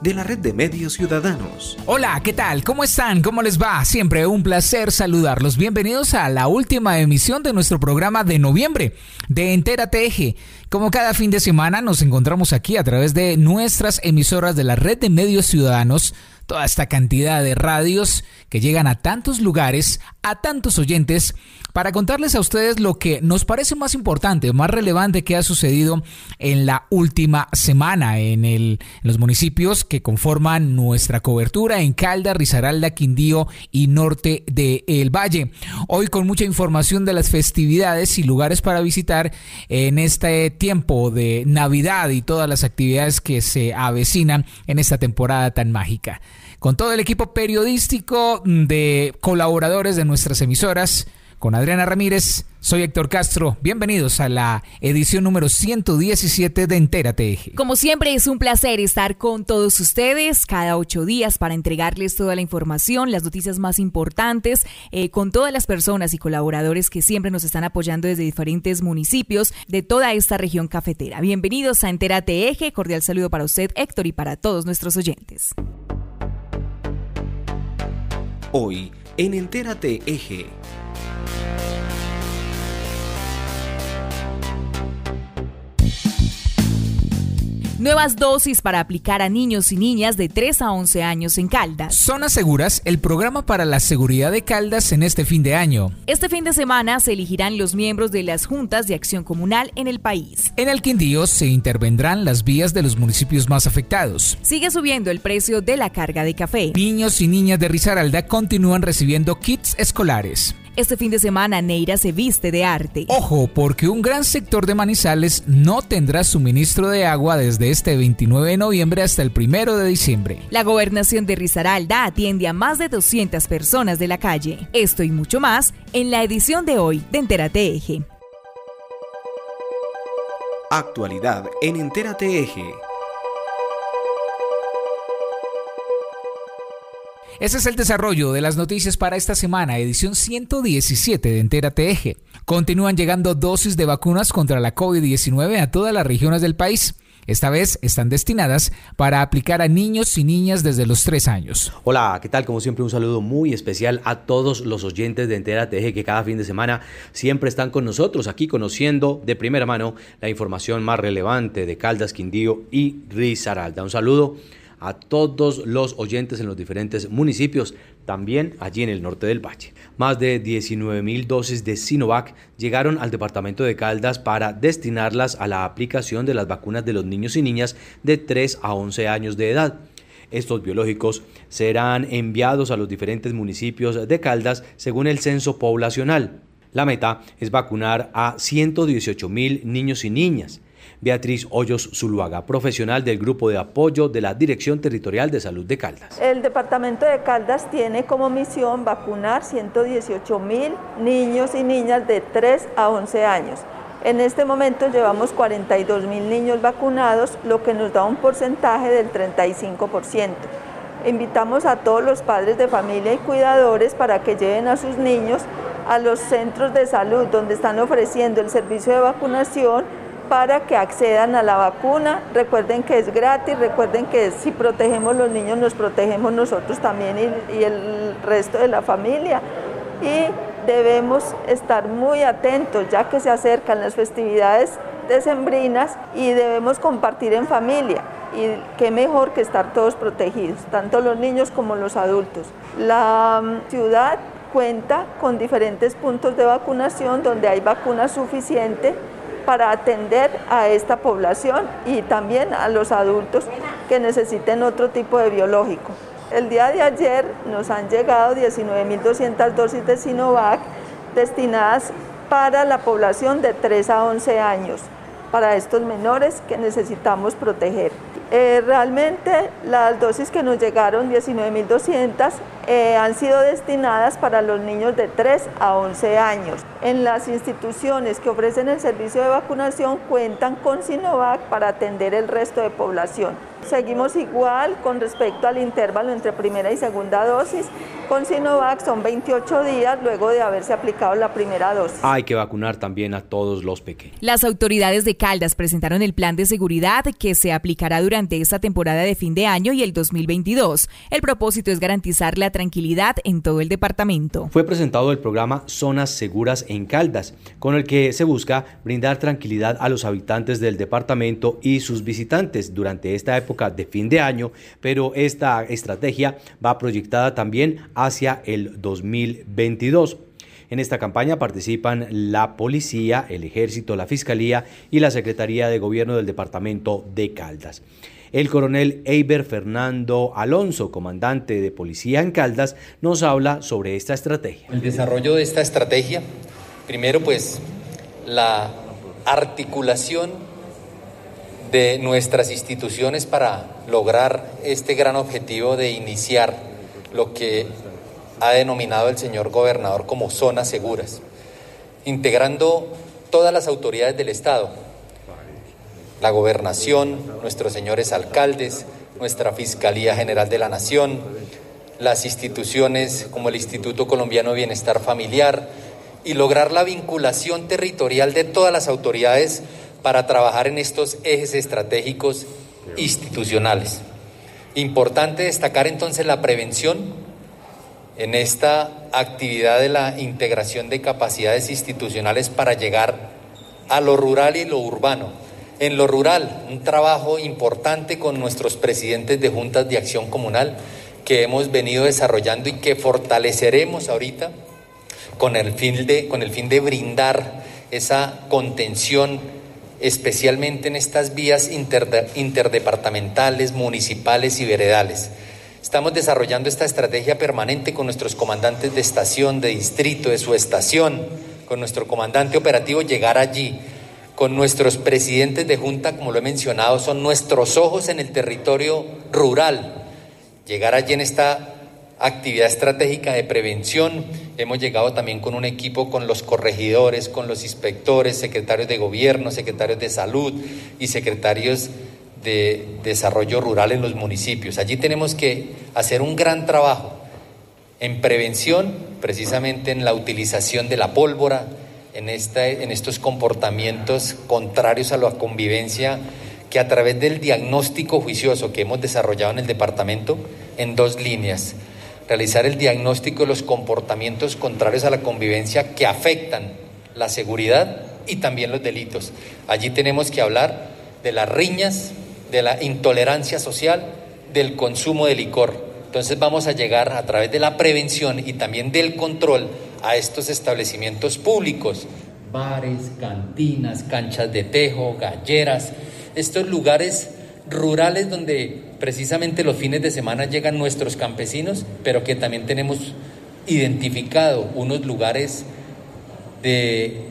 de la red de medios ciudadanos. Hola, ¿qué tal? ¿Cómo están? ¿Cómo les va? Siempre un placer saludarlos. Bienvenidos a la última emisión de nuestro programa de noviembre de Entérate Eje. Como cada fin de semana nos encontramos aquí a través de nuestras emisoras de la red de medios ciudadanos toda esta cantidad de radios que llegan a tantos lugares, a tantos oyentes, para contarles a ustedes lo que nos parece más importante, más relevante que ha sucedido en la última semana en, los municipios que conforman nuestra cobertura en Calda, Risaralda, Quindío y norte del el Valle. Hoy con mucha información de las festividades y lugares para visitar en este tiempo de Navidad y todas las actividades que se avecinan en esta temporada tan mágica con todo el equipo periodístico de colaboradores de nuestras emisoras. Con Adriana Ramírez, soy Héctor Castro. Bienvenidos a la edición número 117 de Entérate Eje. Como siempre, es un placer estar con todos ustedes cada ocho días para entregarles toda la información, las noticias más importantes, eh, con todas las personas y colaboradores que siempre nos están apoyando desde diferentes municipios de toda esta región cafetera. Bienvenidos a Entérate Eje. Cordial saludo para usted, Héctor, y para todos nuestros oyentes. Hoy en Entérate Eje. Nuevas dosis para aplicar a niños y niñas de 3 a 11 años en Caldas. Zonas Seguras, el programa para la seguridad de Caldas en este fin de año. Este fin de semana se elegirán los miembros de las juntas de acción comunal en el país. En el Quindío se intervendrán las vías de los municipios más afectados. Sigue subiendo el precio de la carga de café. Niños y niñas de Risaralda continúan recibiendo kits escolares. Este fin de semana Neira se viste de arte. Ojo, porque un gran sector de Manizales no tendrá suministro de agua desde este 29 de noviembre hasta el 1 de diciembre. La gobernación de Risaralda atiende a más de 200 personas de la calle. Esto y mucho más en la edición de hoy de Entérate Eje. Actualidad en Entérate Eje. Ese es el desarrollo de las noticias para esta semana, edición 117 de Entérate Eje. Continúan llegando dosis de vacunas contra la COVID-19 a todas las regiones del país. Esta vez están destinadas para aplicar a niños y niñas desde los 3 años. Hola, ¿qué tal? Como siempre, un saludo muy especial a todos los oyentes de Entérate Eje que cada fin de semana siempre están con nosotros aquí conociendo de primera mano la información más relevante de Caldas, Quindío y Risaralda. Un saludo a todos los oyentes en los diferentes municipios, también allí en el norte del valle. Más de 19 mil dosis de Sinovac llegaron al departamento de Caldas para destinarlas a la aplicación de las vacunas de los niños y niñas de 3 a 11 años de edad. Estos biológicos serán enviados a los diferentes municipios de Caldas según el censo poblacional. La meta es vacunar a 118 mil niños y niñas. Beatriz Hoyos Zuluaga, profesional del Grupo de Apoyo de la Dirección Territorial de Salud de Caldas. El Departamento de Caldas tiene como misión vacunar 118 mil niños y niñas de 3 a 11 años. En este momento llevamos 42 mil niños vacunados, lo que nos da un porcentaje del 35%. Invitamos a todos los padres de familia y cuidadores para que lleven a sus niños a los centros de salud donde están ofreciendo el servicio de vacunación para que accedan a la vacuna. Recuerden que es gratis, recuerden que si protegemos los niños nos protegemos nosotros también y, el resto de la familia. Y debemos estar muy atentos ya que se acercan las festividades decembrinas y debemos compartir en familia. Y qué mejor que estar todos protegidos, tanto los niños como los adultos. La mm, ciudad cuenta con diferentes puntos de vacunación donde hay vacuna suficiente para atender a esta población y también a los adultos que necesiten otro tipo de biológico. El día de ayer nos han llegado 19.200 dosis de Sinovac destinadas para la población de 3 a 11 años, para estos menores que necesitamos proteger. Eh, realmente las dosis que nos llegaron, 19.200, eh, han sido destinadas para los niños de 3 a 11 años. En las instituciones que ofrecen el servicio de vacunación cuentan con Sinovac para atender el resto de población. Seguimos igual con respecto al intervalo entre primera y segunda dosis. Con Sinovac son 28 días luego de haberse aplicado la primera dosis. Hay que vacunar también a todos los pequeños. Las autoridades de Caldas presentaron el plan de seguridad que se aplicará durante esta temporada de fin de año y el 2022. El propósito es garantizar la tranquilidad en todo el departamento. Fue presentado el programa Zonas Seguras en Caldas, con el que se busca brindar tranquilidad a los habitantes del departamento y sus visitantes durante esta época de fin de año, pero esta estrategia va proyectada también hacia el 2022. En esta campaña participan la policía, el ejército, la fiscalía y la Secretaría de Gobierno del Departamento de Caldas. El coronel Eiber Fernando Alonso, comandante de policía en Caldas, nos habla sobre esta estrategia. El desarrollo de esta estrategia, primero pues la articulación de nuestras instituciones para lograr este gran objetivo de iniciar lo que ha denominado el señor gobernador como zonas seguras, integrando todas las autoridades del Estado, la gobernación, nuestros señores alcaldes, nuestra Fiscalía General de la Nación, las instituciones como el Instituto Colombiano de Bienestar Familiar y lograr la vinculación territorial de todas las autoridades para trabajar en estos ejes estratégicos institucionales. Importante destacar entonces la prevención en esta actividad de la integración de capacidades institucionales para llegar a lo rural y lo urbano. En lo rural, un trabajo importante con nuestros presidentes de juntas de acción comunal que hemos venido desarrollando y que fortaleceremos ahorita con el fin de, con el fin de brindar esa contención especialmente en estas vías interdepartamentales, municipales y veredales. Estamos desarrollando esta estrategia permanente con nuestros comandantes de estación, de distrito, de su estación, con nuestro comandante operativo, llegar allí, con nuestros presidentes de junta, como lo he mencionado, son nuestros ojos en el territorio rural, llegar allí en esta actividad estratégica de prevención. Hemos llegado también con un equipo con los corregidores, con los inspectores, secretarios de gobierno, secretarios de salud y secretarios de desarrollo rural en los municipios. Allí tenemos que hacer un gran trabajo en prevención, precisamente en la utilización de la pólvora, en, esta, en estos comportamientos contrarios a la convivencia que a través del diagnóstico juicioso que hemos desarrollado en el departamento en dos líneas realizar el diagnóstico de los comportamientos contrarios a la convivencia que afectan la seguridad y también los delitos. Allí tenemos que hablar de las riñas, de la intolerancia social, del consumo de licor. Entonces vamos a llegar a través de la prevención y también del control a estos establecimientos públicos, bares, cantinas, canchas de tejo, galleras, estos lugares rurales donde precisamente los fines de semana llegan nuestros campesinos, pero que también tenemos identificado unos lugares de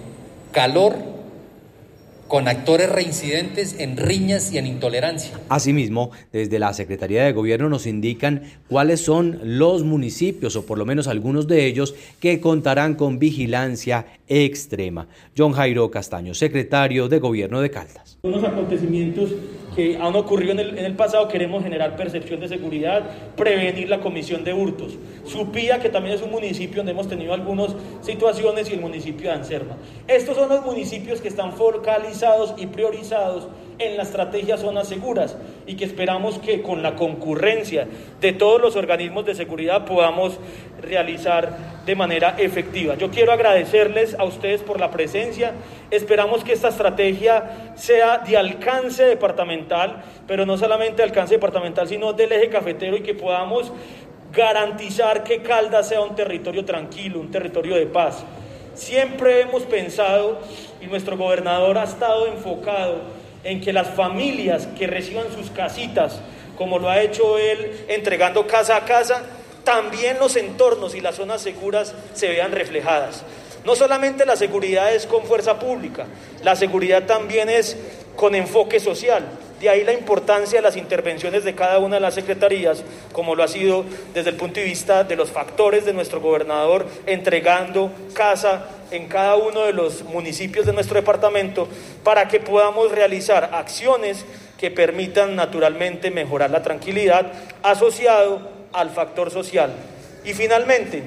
calor con actores reincidentes en riñas y en intolerancia. Asimismo, desde la Secretaría de Gobierno nos indican cuáles son los municipios, o por lo menos algunos de ellos, que contarán con vigilancia extrema. John Jairo Castaño, secretario de Gobierno de Caldas. Unos acontecimientos que han ocurrido en el, en el, pasado, queremos generar percepción de seguridad, prevenir la comisión de hurtos. Supía, que también es un municipio donde hemos tenido algunas situaciones, y el municipio de Anserma. Estos son los municipios que están focalizados y priorizados en la estrategia Zonas Seguras y que esperamos que con la concurrencia de todos los organismos de seguridad podamos realizar de manera efectiva. Yo quiero agradecerles a ustedes por la presencia. Esperamos que esta estrategia sea de alcance departamental, pero no solamente alcance departamental, sino del eje cafetero y que podamos garantizar que Caldas sea un territorio tranquilo, un territorio de paz. Siempre hemos pensado, y nuestro gobernador ha estado enfocado en que las familias que reciban sus casitas, como lo ha hecho él entregando casa a casa, también los entornos y las zonas seguras se vean reflejadas. No solamente la seguridad es con fuerza pública, la seguridad también es con enfoque social. De ahí la importancia de las intervenciones de cada una de las secretarías, como lo ha sido desde el punto de vista de los factores de nuestro gobernador, entregando casa en cada uno de los municipios de nuestro departamento para que podamos realizar acciones que permitan naturalmente mejorar la tranquilidad asociado al factor social. Y finalmente,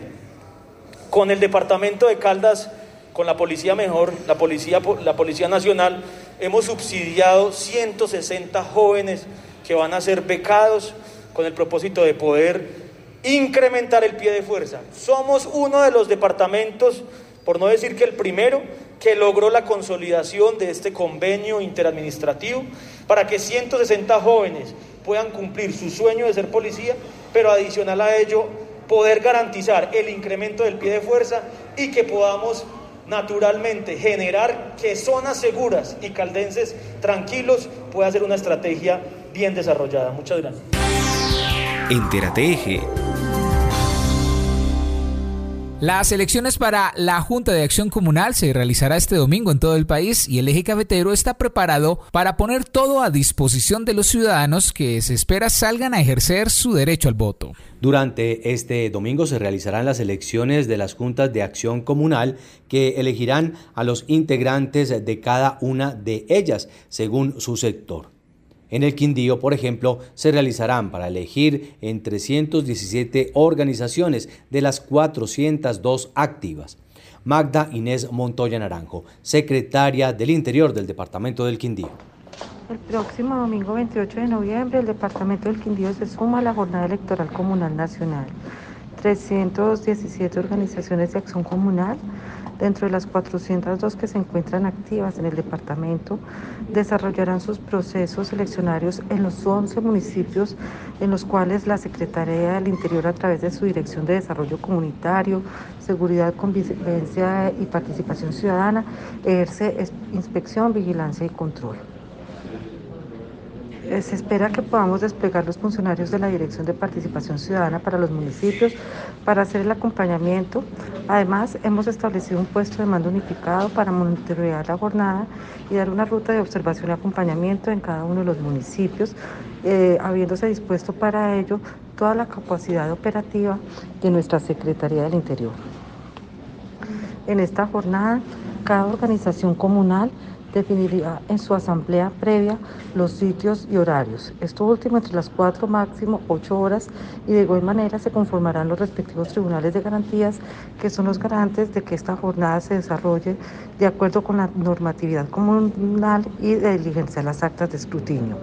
con el departamento de Caldas, con la policía mejor, la policía, la policía nacional, hemos subsidiado 160 jóvenes que van a ser becados con el propósito de poder incrementar el pie de fuerza. Somos uno de los departamentos, por no decir que el primero, que logró la consolidación de este convenio interadministrativo para que 160 jóvenes puedan cumplir su sueño de ser policía, pero adicional a ello poder garantizar el incremento del pie de fuerza y que podamos naturalmente generar que zonas seguras y caldenses tranquilos pueda ser una estrategia bien desarrollada. Muchas gracias. Las elecciones para la Junta de Acción Comunal se realizará este domingo en todo el país y el eje cafetero está preparado para poner todo a disposición de los ciudadanos que se espera salgan a ejercer su derecho al voto. Durante este domingo se realizarán las elecciones de las juntas de acción comunal que elegirán a los integrantes de cada una de ellas según su sector. En el Quindío, por ejemplo, se realizarán para elegir en 317 organizaciones de las 402 activas. Magda Inés Montoya Naranjo, secretaria del Interior del Departamento del Quindío. El próximo domingo 28 de noviembre el Departamento del Quindío se suma a la Jornada Electoral Comunal Nacional. 317 organizaciones de acción comunal Dentro de las 402 que se encuentran activas en el departamento, desarrollarán sus procesos eleccionarios en los 11 municipios en los cuales la Secretaría del Interior, a través de su Dirección de Desarrollo Comunitario, Seguridad, Convivencia y Participación Ciudadana, ejerce inspección, vigilancia y control. Eh, se espera que podamos desplegar los funcionarios de la Dirección de Participación Ciudadana para los municipios para hacer el acompañamiento. Además, hemos establecido un puesto de mando unificado para monitorear la jornada y dar una ruta de observación y acompañamiento en cada uno de los municipios, eh, habiéndose dispuesto para ello toda la capacidad operativa de nuestra Secretaría del Interior. En esta jornada, cada organización comunal definiría en su asamblea previa los sitios y horarios. Esto último entre las cuatro máximo ocho horas y de igual manera se conformarán los respectivos tribunales de garantías que son los garantes de que esta jornada se desarrolle de acuerdo con la normatividad comunal y de diligencia las actas de escrutinio.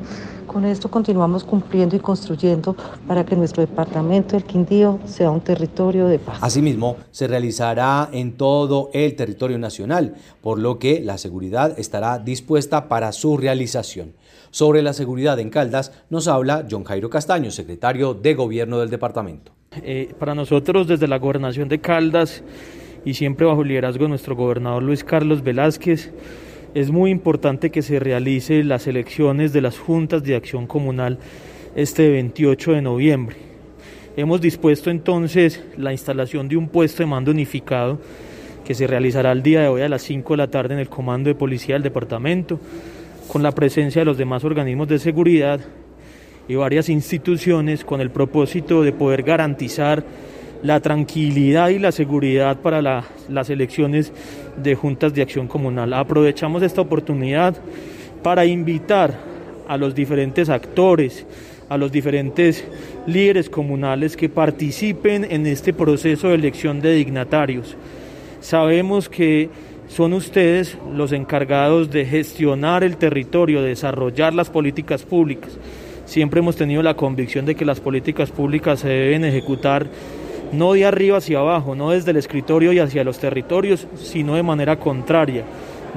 Con esto continuamos cumpliendo y construyendo para que nuestro departamento, el Quindío, sea un territorio de paz. Asimismo, se realizará en todo el territorio nacional, por lo que la seguridad estará dispuesta para su realización. Sobre la seguridad en Caldas nos habla John Jairo Castaño, secretario de Gobierno del departamento. Eh, para nosotros, desde la gobernación de Caldas y siempre bajo el liderazgo de nuestro gobernador Luis Carlos Velázquez, es muy importante que se realice las elecciones de las juntas de acción comunal este 28 de noviembre. Hemos dispuesto entonces la instalación de un puesto de mando unificado que se realizará el día de hoy a las 5 de la tarde en el comando de policía del departamento, con la presencia de los demás organismos de seguridad y varias instituciones con el propósito de poder garantizar la tranquilidad y la seguridad para las elecciones de juntas de acción comunal. Aprovechamos esta oportunidad para invitar a los diferentes actores, a los diferentes líderes comunales que participen en este proceso de elección de dignatarios. Sabemos que son ustedes los encargados de gestionar el territorio, de desarrollar las políticas públicas. Siempre hemos tenido la convicción de que las políticas públicas se deben ejecutar no de arriba hacia abajo, no desde el escritorio y hacia los territorios, sino de manera contraria,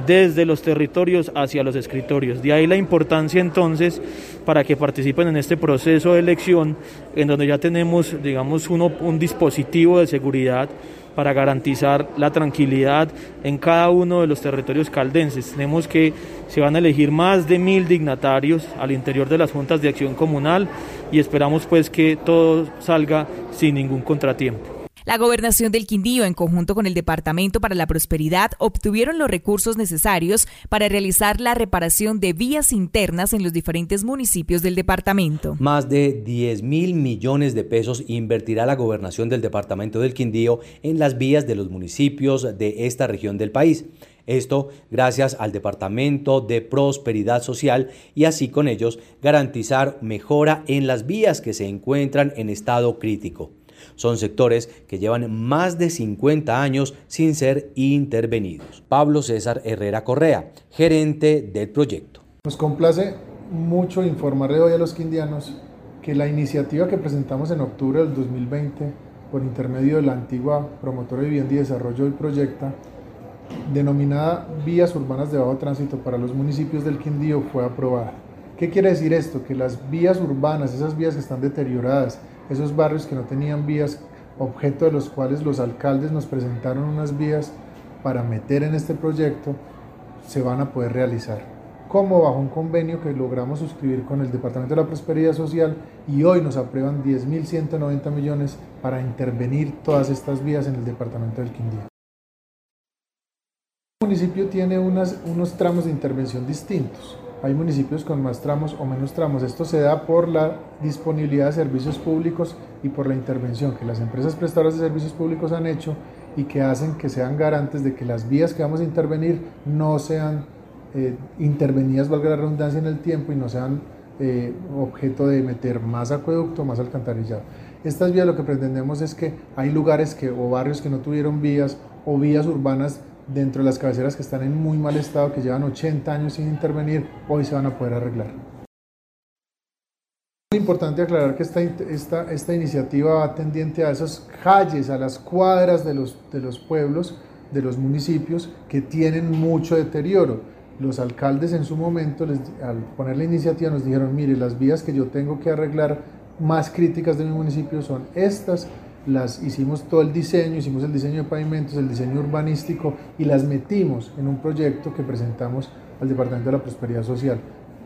desde los territorios hacia los escritorios. De ahí la importancia entonces para que participen en este proceso de elección, en donde ya tenemos, digamos, uno, un dispositivo de seguridad para garantizar la tranquilidad en cada uno de los territorios caldenses. Tenemos que se van a elegir más de mil dignatarios al interior de las juntas de acción comunal y esperamos pues que todo salga sin ningún contratiempo. La gobernación del Quindío, en conjunto con el Departamento para la Prosperidad, obtuvieron los recursos necesarios para realizar la reparación de vías internas en los diferentes municipios del departamento. Más de 10 mil millones de pesos invertirá la gobernación del Departamento del Quindío en las vías de los municipios de esta región del país. Esto gracias al Departamento de Prosperidad Social y así con ellos garantizar mejora en las vías que se encuentran en estado crítico. Son sectores que llevan más de 50 años sin ser intervenidos. Pablo César Herrera Correa, gerente del proyecto. Nos complace mucho informarle hoy a los quindianos que la iniciativa que presentamos en octubre del 2020 por intermedio de la antigua promotora de vivienda y desarrollo del proyecto, denominada Vías Urbanas de Bajo Tránsito para los municipios del Quindío, fue aprobada. ¿Qué quiere decir esto? Que las vías urbanas, esas vías que están deterioradas, esos barrios que no tenían vías, objeto de los cuales los alcaldes nos presentaron unas vías para meter en este proyecto, se van a poder realizar. Como bajo un convenio que logramos suscribir con el Departamento de la Prosperidad Social y hoy nos aprueban 10.190 millones para intervenir todas estas vías en el Departamento del Quindío. El municipio tiene unos tramos de intervención distintos. Hay municipios con más tramos o menos tramos. Esto se da por la disponibilidad de servicios públicos y por la intervención que las empresas prestadoras de servicios públicos han hecho y que hacen que sean garantes de que las vías que vamos a intervenir no sean eh, intervenidas, valga la redundancia, en el tiempo y no sean eh, objeto de meter más acueducto, más alcantarillado. Estas vías lo que pretendemos es que hay lugares que, o barrios que no tuvieron vías o vías urbanas dentro de las cabeceras que están en muy mal estado, que llevan 80 años sin intervenir, hoy se van a poder arreglar. Es importante aclarar que esta, esta, esta iniciativa va tendiente a esas calles, a las cuadras de los, de los pueblos, de los municipios que tienen mucho deterioro. Los alcaldes en su momento, al poner la iniciativa, nos dijeron, mire, las vías que yo tengo que arreglar más críticas de mi municipio son estas, las hicimos todo el diseño, hicimos el diseño de pavimentos, el diseño urbanístico y las metimos en un proyecto que presentamos al Departamento de la Prosperidad Social.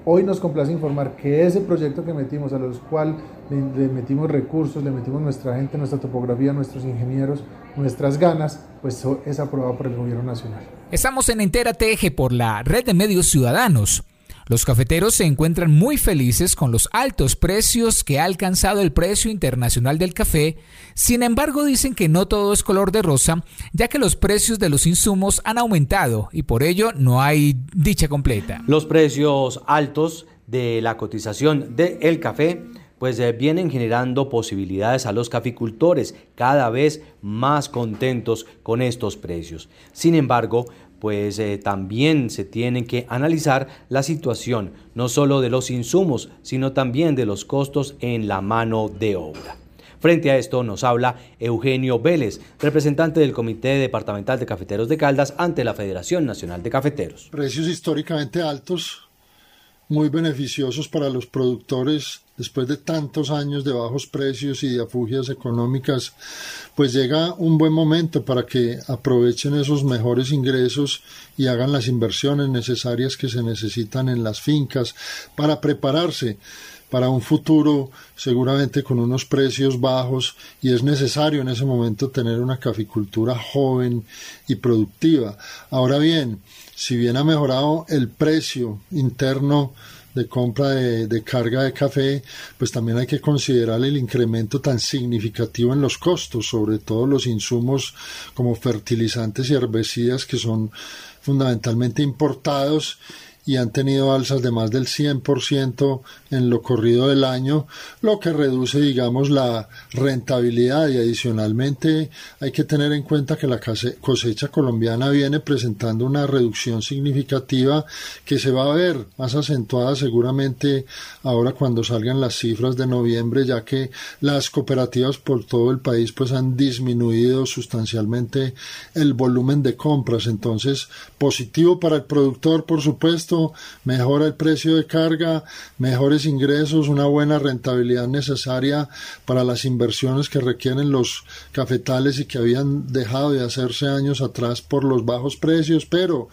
Hoy nos complace informar que ese proyecto que metimos, a los cuales le, metimos recursos, le metimos nuestra gente, nuestra topografía, nuestros ingenieros, nuestras ganas, pues es aprobado por el Gobierno Nacional. Estamos en Entera TG por la Red de Medios Ciudadanos. Los cafeteros se encuentran muy felices con los altos precios que ha alcanzado el precio internacional del café, sin embargo dicen que no todo es color de rosa, ya que los precios de los insumos han aumentado y por ello no hay dicha completa. Los precios altos de la cotización del café pues eh, vienen generando posibilidades a los caficultores cada vez más contentos con estos precios. Sin embargo, pues eh, también se tiene que analizar la situación no solo de los insumos, sino también de los costos en la mano de obra. Frente a esto nos habla Eugenio Vélez, representante del Comité Departamental de Cafeteros de Caldas ante la Federación Nacional de Cafeteros. Precios históricamente altos, muy beneficiosos para los productores después de tantos años de bajos precios y de afugias económicas, pues llega un buen momento para que aprovechen esos mejores ingresos y hagan las inversiones necesarias que se necesitan en las fincas para prepararse para un futuro seguramente con unos precios bajos y es necesario en ese momento tener una caficultura joven y productiva. Ahora bien, si bien ha mejorado el precio interno de compra de, carga de café, pues también hay que considerar el incremento tan significativo en los costos, sobre todo los insumos como fertilizantes y herbicidas que son fundamentalmente importados y han tenido alzas de más del 100% en lo corrido del año, lo que reduce, digamos, la rentabilidad. Y adicionalmente hay que tener en cuenta que la cosecha colombiana viene presentando una reducción significativa que se va a ver más acentuada seguramente ahora cuando salgan las cifras de noviembre, ya que las cooperativas por todo el país pues han disminuido sustancialmente el volumen de compras, entonces positivo para el productor, por supuesto, mejora el precio de carga, mejores ingresos, una buena rentabilidad necesaria para las inversiones que requieren los cafetales y que habían dejado de hacerse años atrás por los bajos precios, pero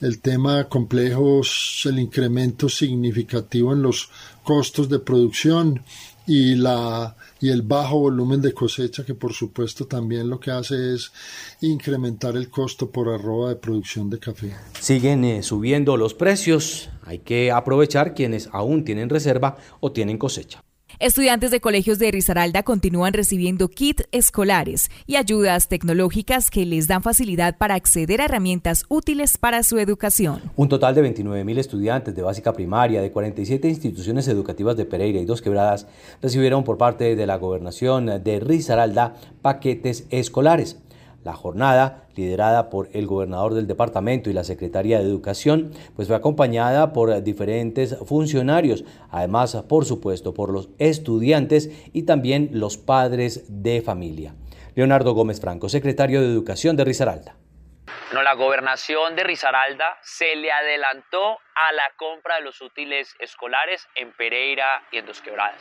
el tema complejo es el incremento significativo en los costos de producción y la y el bajo volumen de cosecha que por supuesto también lo que hace es incrementar el costo por arroba de producción de café. Siguen eh, subiendo los precios, hay que aprovechar quienes aún tienen reserva o tienen cosecha. Estudiantes de colegios de Risaralda continúan recibiendo kits escolares y ayudas tecnológicas que les dan facilidad para acceder a herramientas útiles para su educación. Un total de 29.000 estudiantes de básica primaria de 47 instituciones educativas de Pereira y Dos Quebradas recibieron por parte de la gobernación de Risaralda paquetes escolares. La jornada, liderada por el gobernador del departamento y la Secretaría de Educación, pues fue acompañada por diferentes funcionarios, además, por supuesto, por los estudiantes y también los padres de familia. Leonardo Gómez Franco, secretario de Educación de Risaralda. La gobernación de Risaralda se le adelantó a la compra de los útiles escolares en Pereira y en Dos Quebradas.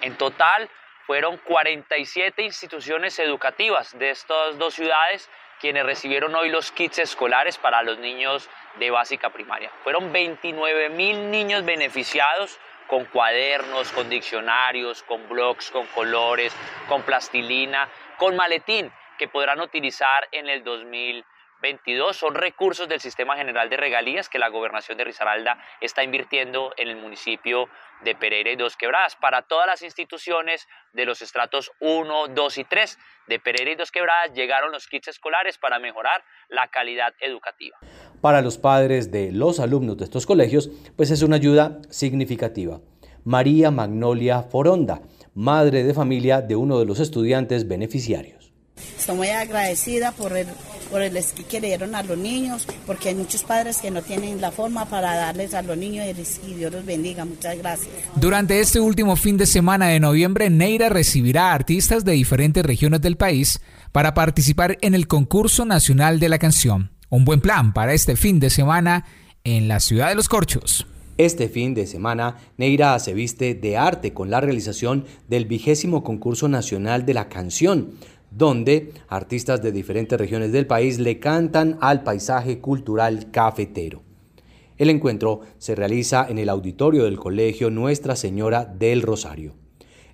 En total, fueron 47 instituciones educativas de estas dos ciudades quienes recibieron hoy los kits escolares para los niños de básica primaria. Fueron 29 mil niños beneficiados con cuadernos, con diccionarios, con blogs, con colores, con plastilina, con maletín que podrán utilizar en el 2020 22 son recursos del Sistema General de Regalías que la Gobernación de Risaralda está invirtiendo en el municipio de Pereira y Dos Quebradas para todas las instituciones de los estratos 1, 2 y 3 de Pereira y Dos Quebradas llegaron los kits escolares para mejorar la calidad educativa. Para los padres de los alumnos de estos colegios, pues es una ayuda significativa. María Magnolia Foronda, madre de familia de uno de los estudiantes beneficiarios. Estoy muy agradecida por el por el que le dieron a los niños, porque hay muchos padres que no tienen la forma para darles a los niños y Dios los bendiga. Muchas gracias. Durante este último fin de semana de noviembre, Neira recibirá a artistas de diferentes regiones del país para participar en el concurso nacional de la canción. Un buen plan para este fin de semana en la ciudad de los Corchos. Este fin de semana, Neira se viste de arte con la realización del vigésimo concurso nacional de la canción, donde artistas de diferentes regiones del país le cantan al paisaje cultural cafetero. El encuentro se realiza en el auditorio del Colegio Nuestra Señora del Rosario.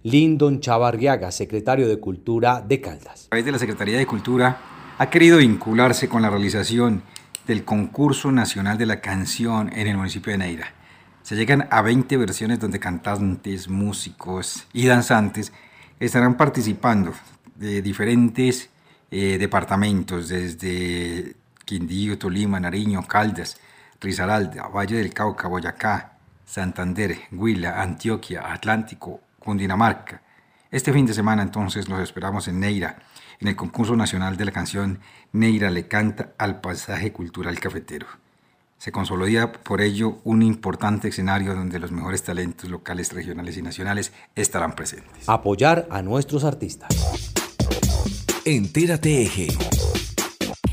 Lindon Chavarriaga, secretario de Cultura de Caldas. A través de la Secretaría de Cultura ha querido vincularse con la realización del concurso nacional de la canción en el municipio de Neira. Se llegan a 20 versiones donde cantantes, músicos y danzantes estarán participando de diferentes eh, departamentos, desde Quindío, Tolima, Nariño, Caldas, Risaralda, Valle del Cauca, Boyacá, Santander, Huila, Antioquia, Atlántico, Cundinamarca. Este fin de semana entonces los esperamos en Neira, en el concurso nacional de la canción Neira le canta al pasaje cultural cafetero. Se consolida por ello un importante escenario donde los mejores talentos locales, regionales y nacionales estarán presentes. Apoyar a nuestros artistas. Entérate Eje.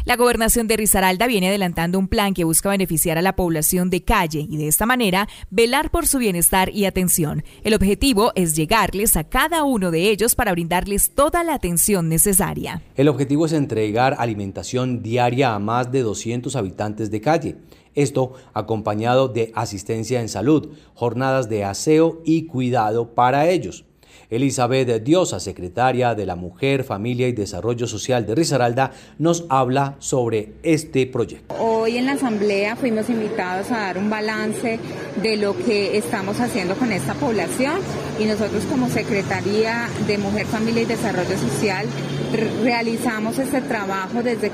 La gobernación de Risaralda viene adelantando un plan que busca beneficiar a la población de calle y de esta manera velar por su bienestar y atención. El objetivo es llegarles a cada uno de ellos para brindarles toda la atención necesaria. El objetivo es entregar alimentación diaria a más de 200 habitantes de calle. Esto acompañado de asistencia en salud, jornadas de aseo y cuidado para ellos. Elizabeth Diosa, secretaria de la Mujer, Familia y Desarrollo Social de Risaralda, nos habla sobre este proyecto. Hoy en la asamblea fuimos invitados a dar un balance de lo que estamos haciendo con esta población y nosotros como Secretaría de Mujer, Familia y Desarrollo Social realizamos este trabajo desde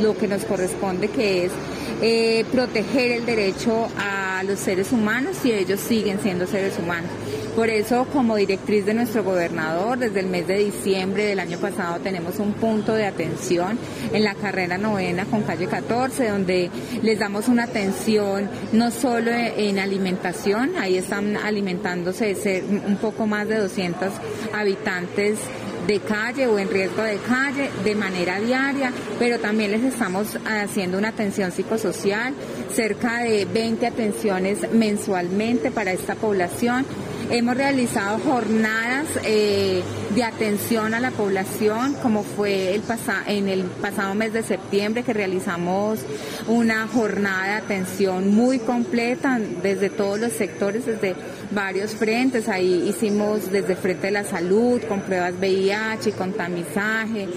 lo que nos corresponde que es eh, proteger el derecho a los seres humanos y ellos siguen siendo seres humanos. Por eso, como directriz de nuestro gobernador, desde el mes de diciembre del año pasado tenemos un punto de atención en la carrera novena con calle 14, donde les damos una atención no solo en alimentación, ahí están alimentándose un poco más de 200 habitantes de calle o en riesgo de calle de manera diaria, pero también les estamos haciendo una atención psicosocial, cerca de 20 atenciones mensualmente para esta población Hemos realizado jornadas eh, de atención a la población, como fue el en el pasado mes de septiembre que realizamos una jornada de atención muy completa desde todos los sectores, desde varios frentes. Ahí hicimos desde Frente de la Salud, con pruebas VIH, con tamizaje,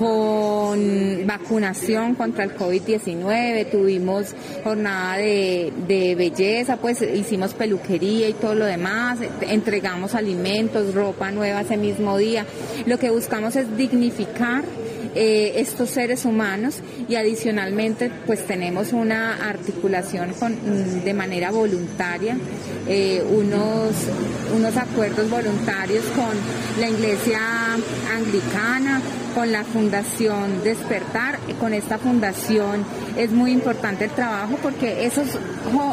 con vacunación contra el COVID-19, tuvimos jornada de, de, belleza, pues hicimos peluquería y todo lo demás, entregamos alimentos, ropa nueva ese mismo día. Lo que buscamos es dignificar eh, estos seres humanos y adicionalmente pues tenemos una articulación con, mm, de manera voluntaria, eh, unos, unos acuerdos voluntarios con la iglesia anglicana, con la Fundación Despertar. Con esta fundación es muy importante el trabajo porque esos,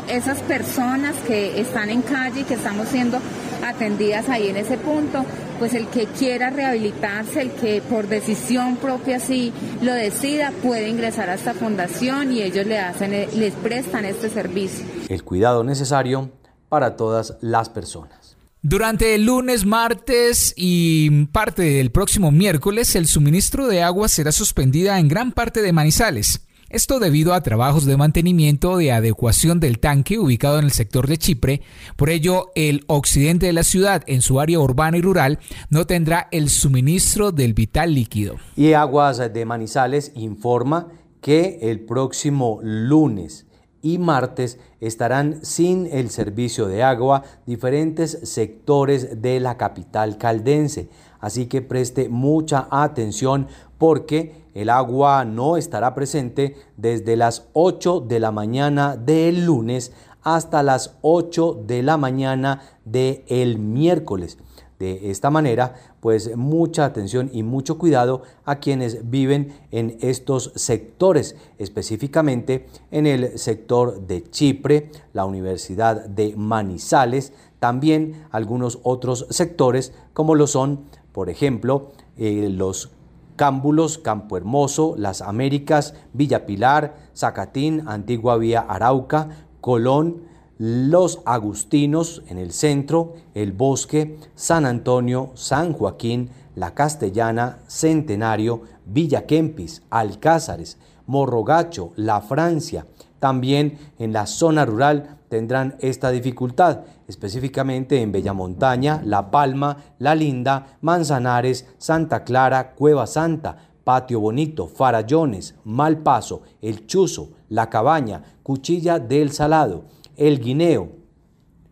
esas personas que están en calle y que estamos siendo atendidas ahí en ese punto, pues el que quiera rehabilitarse, el que por decisión propia sí lo decida, puede ingresar a esta fundación y ellos le hacen, les prestan este servicio. El cuidado necesario para todas las personas. Durante el lunes, martes y parte del próximo miércoles, el suministro de agua será suspendida en gran parte de Manizales. Esto debido a trabajos de mantenimiento de adecuación del tanque ubicado en el sector de Chipre. Por ello, el occidente de la ciudad, en su área urbana y rural, no tendrá el suministro del vital líquido. Y Aguas de Manizales informa que el próximo lunes y martes estarán sin el servicio de agua diferentes sectores de la capital caldense. Así que preste mucha atención porque el agua no estará presente desde las 8 de la mañana del lunes hasta las 8 de la mañana del miércoles. De esta manera, pues mucha atención y mucho cuidado a quienes viven en estos sectores, específicamente en el sector de Chipre, la Universidad de Manizales, también algunos otros sectores como lo son, por ejemplo, eh, los Cámbulos, Campo Hermoso, Las Américas, Villa Pilar, Zacatín, Antigua Vía Arauca, Colón, Los Agustinos en el centro, El Bosque, San Antonio, San Joaquín, La Castellana, Centenario, Villa Kempis, Alcázares, Morrogacho, La Francia. También en la zona rural tendrán esta dificultad específicamente en Bella Montaña, La Palma, La Linda, Manzanares, Santa Clara, Cueva Santa, Patio Bonito, Farallones, Malpaso, El Chuzo, La Cabaña, Cuchilla del Salado, El Guineo,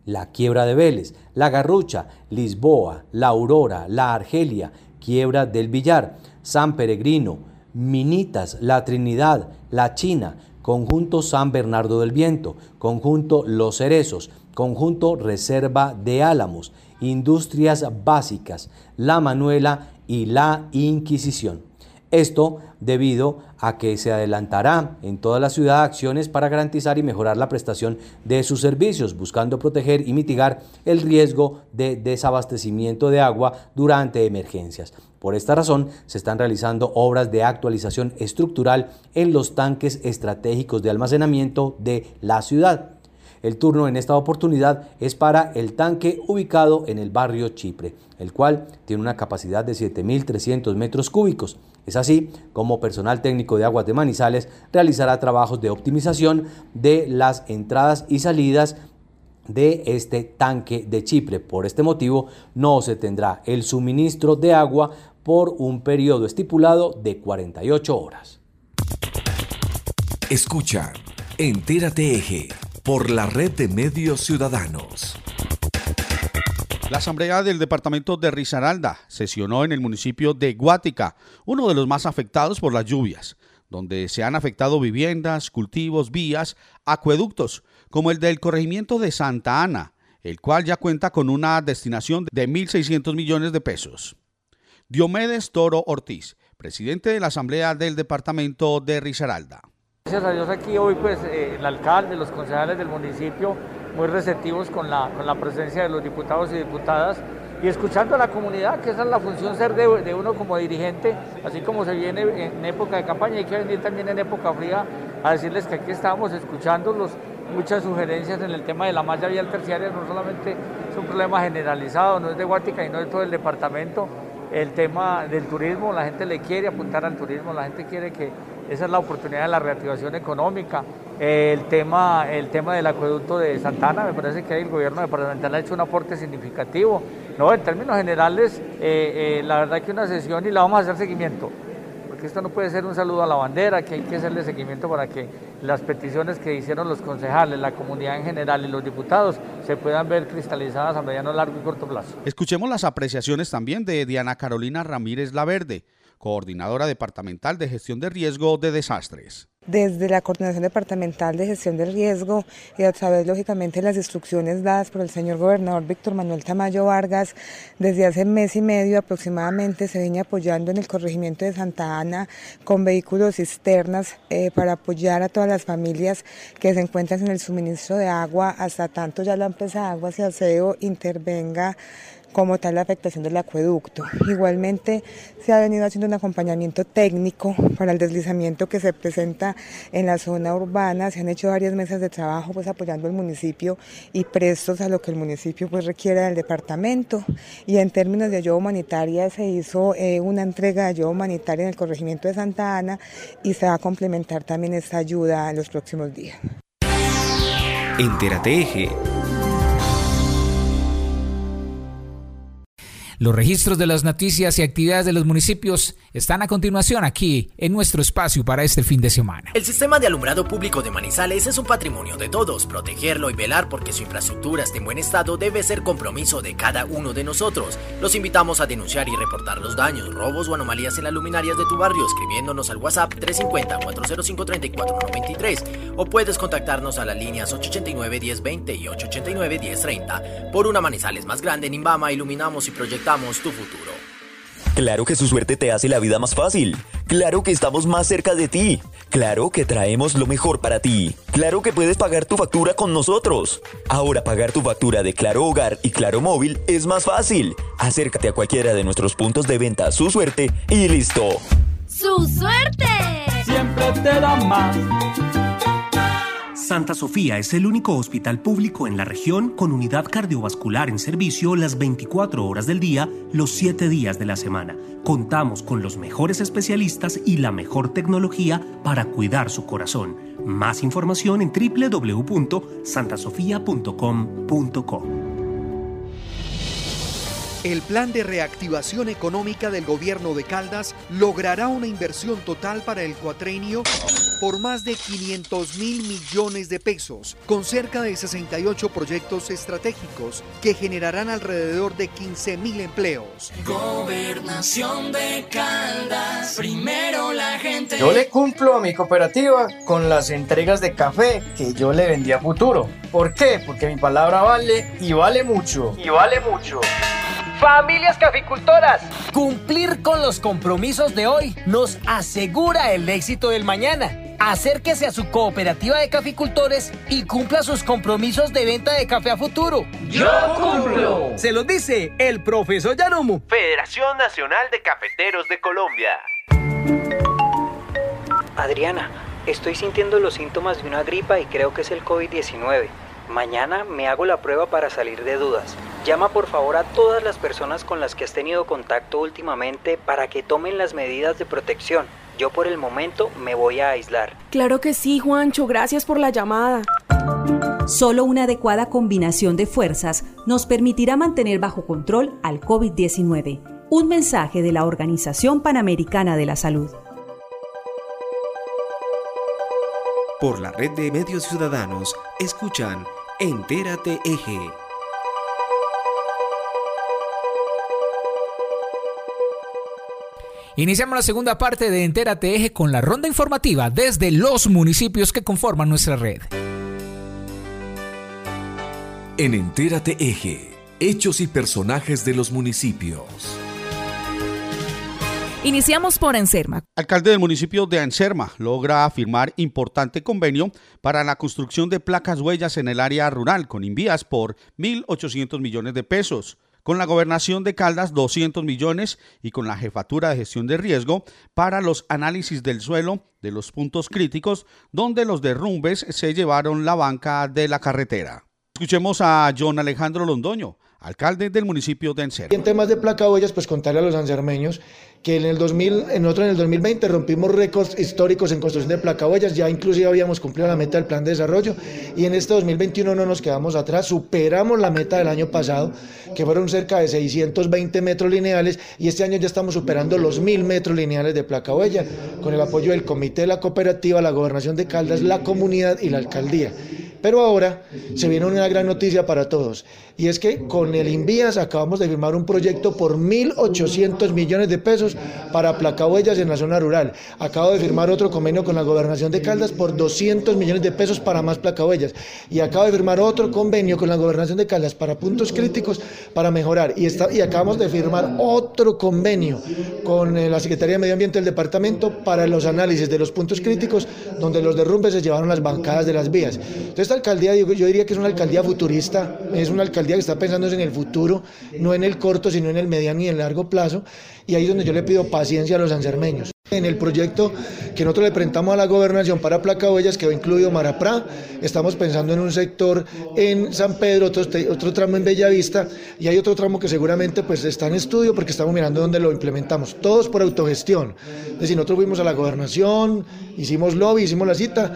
La Quiebra de Vélez, La Garrucha, Lisboa, La Aurora, La Argelia, Quiebra del Villar, San Peregrino, Minitas, La Trinidad, La China, Conjunto San Bernardo del Viento, Conjunto Los Cerezos, Conjunto Reserva de Álamos, Industrias Básicas, La Manuela y La Inquisición. Esto debido a que se adelantará en toda la ciudad acciones para garantizar y mejorar la prestación de sus servicios, buscando proteger y mitigar el riesgo de desabastecimiento de agua durante emergencias. Por esta razón, se están realizando obras de actualización estructural en los tanques estratégicos de almacenamiento de la ciudad. El turno en esta oportunidad es para el tanque ubicado en el barrio Chipre, el cual tiene una capacidad de 7.300 metros cúbicos. Es así como personal técnico de aguas de Manizales realizará trabajos de optimización de las entradas y salidas de este tanque de Chipre. Por este motivo no se tendrá el suministro de agua por un periodo estipulado de 48 horas. Escucha, entérate eje por la red de medios ciudadanos. La Asamblea del Departamento de Risaralda sesionó en el municipio de Guática, uno de los más afectados por las lluvias, donde se han afectado viviendas, cultivos, vías, acueductos, como el del corregimiento de Santa Ana, el cual ya cuenta con una destinación de 1.600 millones de pesos. Diomedes Toro Ortiz, presidente de la Asamblea del Departamento de Risaralda. Gracias a Dios aquí hoy pues eh, el alcalde, los concejales del municipio muy receptivos con la, con la presencia de los diputados y diputadas y escuchando a la comunidad, que esa es la función ser de, uno como dirigente, así como se viene en época de campaña, hay que venir también en época fría a decirles que aquí estamos escuchándolos, muchas sugerencias en el tema de la malla vial terciaria, no solamente es un problema generalizado, no es de Guatica y no es de todo el departamento. El tema del turismo, la gente le quiere apuntar al turismo, la gente quiere que esa es la oportunidad de la reactivación económica. El tema, el tema del acueducto de Santana, me parece que el gobierno departamental ha hecho un aporte significativo. No, en términos generales, eh, eh, la verdad que una sesión y la vamos a hacer seguimiento porque esto no puede ser un saludo a la bandera, que hay que hacerle seguimiento para que las peticiones que hicieron los concejales, la comunidad en general y los diputados se puedan ver cristalizadas a mediano, largo y corto plazo. Escuchemos las apreciaciones también de Diana Carolina Ramírez Laverde, coordinadora departamental de gestión de riesgo de desastres desde la Coordinación Departamental de Gestión del Riesgo y a través, lógicamente, de las instrucciones dadas por el señor gobernador Víctor Manuel Tamayo Vargas, desde hace mes y medio aproximadamente se viene apoyando en el corregimiento de Santa Ana con vehículos cisternas eh, para apoyar a todas las familias que se encuentran en el suministro de agua. Hasta tanto ya la empresa de aguas y aseo intervenga como tal la afectación del acueducto. Igualmente se ha venido haciendo un acompañamiento técnico para el deslizamiento que se presenta en la zona urbana, se han hecho varias mesas de trabajo pues apoyando al municipio y prestos a lo que el municipio pues requiere del departamento y en términos de ayuda humanitaria se hizo eh, una entrega de ayuda humanitaria en el corregimiento de Santa Ana y se va a complementar también esta ayuda en los próximos días. Entérate Eje Los registros de las noticias y actividades de los municipios están a continuación aquí en nuestro espacio para este fin de semana. El sistema de alumbrado público de Manizales es un patrimonio de todos. Protegerlo y velar porque su infraestructura esté en buen estado debe ser compromiso de cada uno de nosotros. Los invitamos a denunciar y reportar los daños, robos o anomalías en las luminarias de tu barrio escribiéndonos al WhatsApp 350-405-3493 o puedes contactarnos a las líneas 889-1020 y 889-1030. Por una Manizales más grande en Imbama iluminamos y proyectamos tu futuro. Claro que su suerte te hace la vida más fácil. Claro que estamos más cerca de ti. Claro que traemos lo mejor para ti. Claro que puedes pagar tu factura con nosotros. Ahora pagar tu factura de Claro Hogar y Claro Móvil es más fácil. Acércate a cualquiera de nuestros puntos de venta a su suerte y listo. ¡Su suerte! Siempre te da más. Santa Sofía es el único hospital público en la región con unidad cardiovascular en servicio las 24 horas del día, los 7 días de la semana. Contamos con los mejores especialistas y la mejor tecnología para cuidar su corazón. Más información en www.santasofia.com.co. El plan de reactivación económica del gobierno de Caldas logrará una inversión total para el cuatrenio por más de 500 mil millones de pesos, con cerca de 68 proyectos estratégicos que generarán alrededor de 15 mil empleos. Gobernación de Caldas, primero la gente. Yo le cumplo a mi cooperativa con las entregas de café que yo le vendí a futuro. ¿Por qué? Porque mi palabra vale y vale mucho. Y vale mucho. Familias caficultoras, cumplir con los compromisos de hoy nos asegura el éxito del mañana. Acérquese a su cooperativa de caficultores y cumpla sus compromisos de venta de café a futuro. ¡Yo cumplo! Se los dice el profesor Yanumu. Federación Nacional de Cafeteros de Colombia. Adriana, estoy sintiendo los síntomas de una gripa y creo que es el COVID-19. Mañana me hago la prueba para salir de dudas. Llama por favor a todas las personas con las que has tenido contacto últimamente para que tomen las medidas de protección. Yo por el momento me voy a aislar. Claro que sí, Juancho, gracias por la llamada. Solo una adecuada combinación de fuerzas nos permitirá mantener bajo control al COVID-19. Un mensaje de la Organización Panamericana de la Salud. Por la red de medios ciudadanos, escuchan Entérate Eje. Iniciamos la segunda parte de Entérate Eje con la ronda informativa desde los municipios que conforman nuestra red. En Entérate Eje, hechos y personajes de los municipios. Iniciamos por Enserma. Alcalde del municipio de Enserma logra firmar importante convenio para la construcción de placas huellas en el área rural con envías por 1.800 millones de pesos con la gobernación de Caldas 200 millones y con la jefatura de gestión de riesgo para los análisis del suelo de los puntos críticos donde los derrumbes se llevaron la banca de la carretera. Escuchemos a John Alejandro Londoño, alcalde del municipio de Encer. En temas de placa huellas, pues contarle a los ansermeños que en el 2000, en otro en el 2020 rompimos récords históricos en construcción de placa huellas, ya inclusive habíamos cumplido la meta del plan de desarrollo y en este 2021 no nos quedamos atrás, superamos la meta del año pasado, que fueron cerca de 620 metros lineales y este año ya estamos superando los 1000 metros lineales de placa huella, con el apoyo del comité de la cooperativa, la gobernación de Caldas, la comunidad y la alcaldía. Pero ahora se viene una gran noticia para todos y es que con el Invías acabamos de firmar un proyecto por 1.800 millones de pesos para placahuellas en la zona rural. Acabo de firmar otro convenio con la gobernación de Caldas por 200 millones de pesos para más placahuellas y acabo de firmar otro convenio con la gobernación de Caldas para puntos críticos para mejorar y, está, y acabamos de firmar otro convenio con eh, la Secretaría de Medio Ambiente del departamento para los análisis de los puntos críticos donde los derrumbes se llevaron las bancadas de las vías. Entonces esta alcaldía yo diría que es una alcaldía futurista, es una alcaldía que está pensando en el futuro, no en el corto, sino en el mediano y el largo plazo. Y ahí es donde yo le pido paciencia a los ansermeños. En el proyecto que nosotros le presentamos a la gobernación para Placa Huellas, que va incluido Maraprá, estamos pensando en un sector en San Pedro, otro, otro tramo en Bellavista, y hay otro tramo que seguramente pues está en estudio porque estamos mirando dónde lo implementamos, todos por autogestión. Es decir, nosotros fuimos a la gobernación, hicimos lobby, hicimos la cita,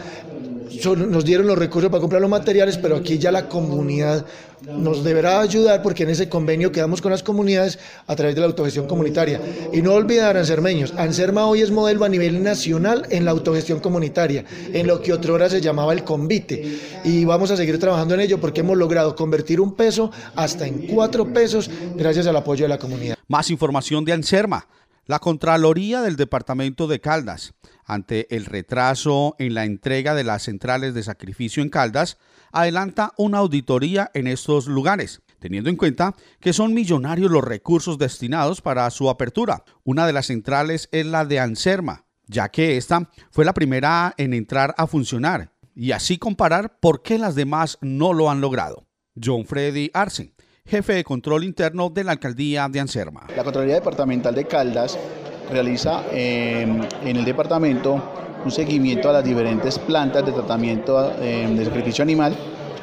nos dieron los recursos para comprar los materiales, pero aquí ya la comunidad nos deberá ayudar porque en ese convenio quedamos con las comunidades a través de la autogestión comunitaria. Y no olvidar, Ansermeños, Anserma hoy es modelo a nivel nacional en la autogestión comunitaria, en lo que otra hora se llamaba el convite. Y vamos a seguir trabajando en ello porque hemos logrado convertir un peso hasta en cuatro pesos gracias al apoyo de la comunidad. Más información de Anserma. La Contraloría del Departamento de Caldas ante el retraso en la entrega de las centrales de sacrificio en Caldas, adelanta una auditoría en estos lugares, teniendo en cuenta que son millonarios los recursos destinados para su apertura. Una de las centrales es la de Anserma, ya que esta fue la primera en entrar a funcionar, y así comparar por qué las demás no lo han logrado. John Freddy Arce, jefe de control interno de la alcaldía de Anserma. La Contraloría Departamental de Caldas realiza em, en el departamento un seguimiento a las diferentes plantas de tratamiento em, de sacrificio animal,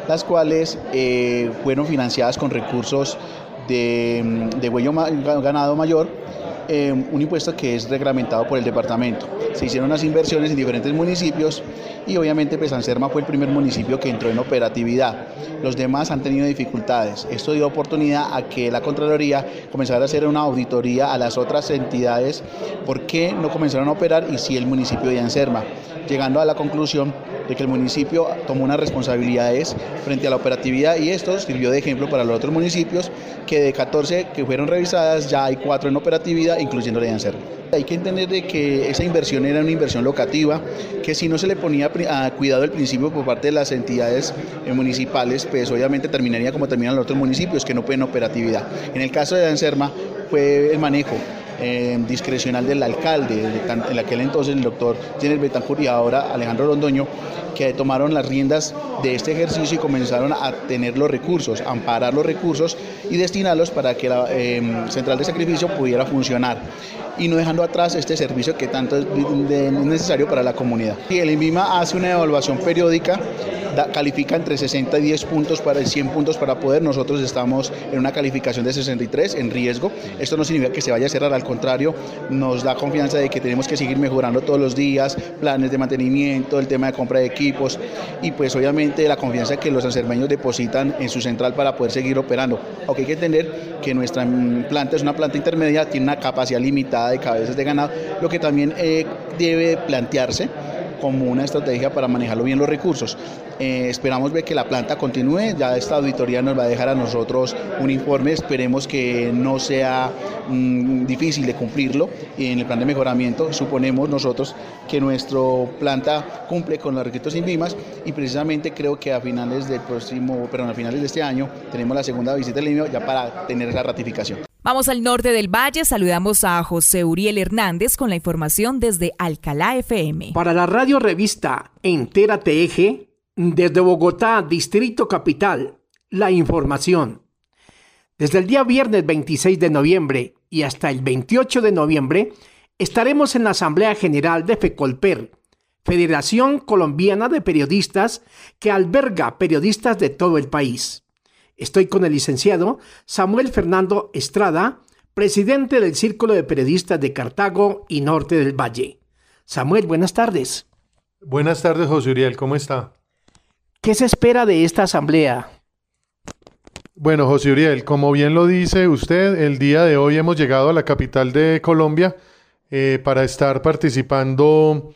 las cuales eh, fueron financiadas con recursos de, em, de huello ganado mayor eh, un impuesto que es reglamentado por el departamento. Se hicieron unas inversiones en diferentes municipios y obviamente pues Anserma fue el primer municipio que entró en operatividad. Los demás han tenido dificultades. Esto dio oportunidad a que la Contraloría comenzara a hacer una auditoría a las otras entidades por qué no comenzaron a operar y si el municipio de Anserma, llegando a la conclusión de que el municipio tomó unas responsabilidades frente a la operatividad y esto sirvió de ejemplo para los otros municipios que de 14 que fueron revisadas ya hay 4 en operatividad, incluyendo la de Hay que entender de que esa inversión era una inversión locativa, que si no se le ponía a cuidado el principio por parte de las entidades eh, municipales, pues obviamente terminaría como terminan los otros municipios que no pueden operatividad. En el caso de Anserma fue el manejo eh, discrecional del alcalde, en aquel entonces el doctor Jenner Betancourt y ahora Alejandro Londoño, que tomaron las riendas de este ejercicio y comenzaron a tener los recursos, a amparar los recursos y destinarlos para que la em, central de sacrificio pudiera funcionar y no dejando atrás este servicio que tanto es necesario para la comunidad. El INVIMA hace una evaluación periódica califica entre 60 y 10 puntos para 100 puntos para poder. Nosotros estamos en una calificación de 63 en riesgo. Esto no significa que se vaya a cerrar, al contrario, nos da confianza de que tenemos que seguir mejorando todos los días, planes de mantenimiento, el tema de compra de equipos y pues obviamente la confianza que los ansermeños depositan en su central para poder seguir operando. Aunque hay que entender que nuestra planta es una planta intermedia, tiene una capacidad limitada de cabezas de ganado, lo que también eh, debe plantearse como una estrategia para manejarlo bien los recursos. Eh, esperamos ver que la planta continúe, ya esta auditoría nos va a dejar a nosotros un informe, esperemos que no sea mm, difícil de cumplirlo y en el plan de mejoramiento suponemos nosotros que nuestra planta cumple con los requisitos INVIMAS y precisamente creo que a finales del próximo, perdón, a finales de este año tenemos la segunda visita del INVIMA ya para tener esa ratificación. Vamos al norte del valle, saludamos a José Uriel Hernández con la información desde Alcalá FM. Para la radio revista Entera TG, desde Bogotá, Distrito Capital, la información. Desde el día viernes 26 de noviembre y hasta el 28 de noviembre, estaremos en la Asamblea General de FECOLPER, Federación Colombiana de Periodistas, que alberga periodistas de todo el país. Estoy con el licenciado Samuel Fernando Estrada, presidente del Círculo de Periodistas de Cartago y Norte del Valle. Samuel, buenas tardes. Buenas tardes, José Uriel, ¿cómo está? ¿Qué se espera de esta asamblea? Bueno, José Uriel, como bien lo dice usted, el día de hoy hemos llegado a la capital de Colombia eh, para estar participando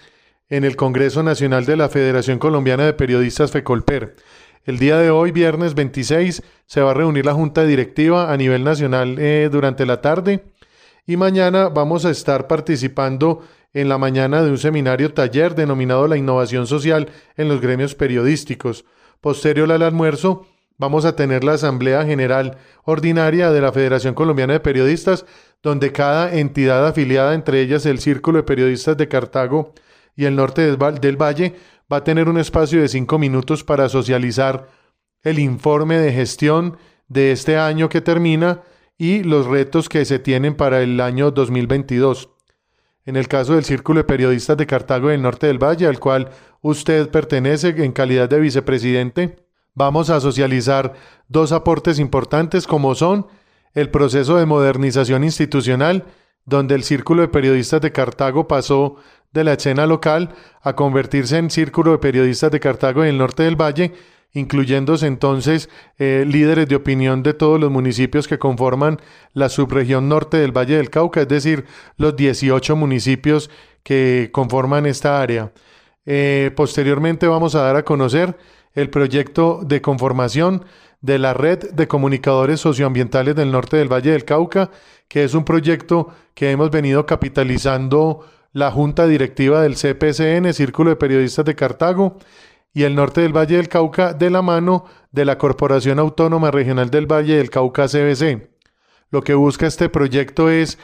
en el Congreso Nacional de la Federación Colombiana de Periodistas FECOLPER. El día de hoy, viernes 26, se va a reunir la Junta Directiva a nivel nacional eh, durante la tarde y mañana vamos a estar participando en la mañana de un seminario taller denominado La innovación social en los gremios periodísticos. Posterior al almuerzo, vamos a tener la Asamblea General Ordinaria de la Federación Colombiana de Periodistas, donde cada entidad afiliada, entre ellas el Círculo de Periodistas de Cartago y el Norte del Valle, va a tener un espacio de cinco minutos para socializar el informe de gestión de este año que termina y los retos que se tienen para el año 2022. En el caso del Círculo de Periodistas de Cartago del Norte del Valle, al cual usted pertenece en calidad de vicepresidente, vamos a socializar dos aportes importantes como son el proceso de modernización institucional, donde el Círculo de Periodistas de Cartago pasó de la escena local a convertirse en Círculo de Periodistas de Cartago en el norte del Valle, incluyéndose entonces eh, líderes de opinión de todos los municipios que conforman la subregión norte del Valle del Cauca, es decir, los 18 municipios que conforman esta área. Eh, posteriormente vamos a dar a conocer el proyecto de conformación de la Red de Comunicadores Socioambientales del Norte del Valle del Cauca, que es un proyecto que hemos venido capitalizando la Junta Directiva del CPCN, Círculo de Periodistas de Cartago, y el Norte del Valle del Cauca de la mano de la Corporación Autónoma Regional del Valle del Cauca CBC. Lo que busca este proyecto es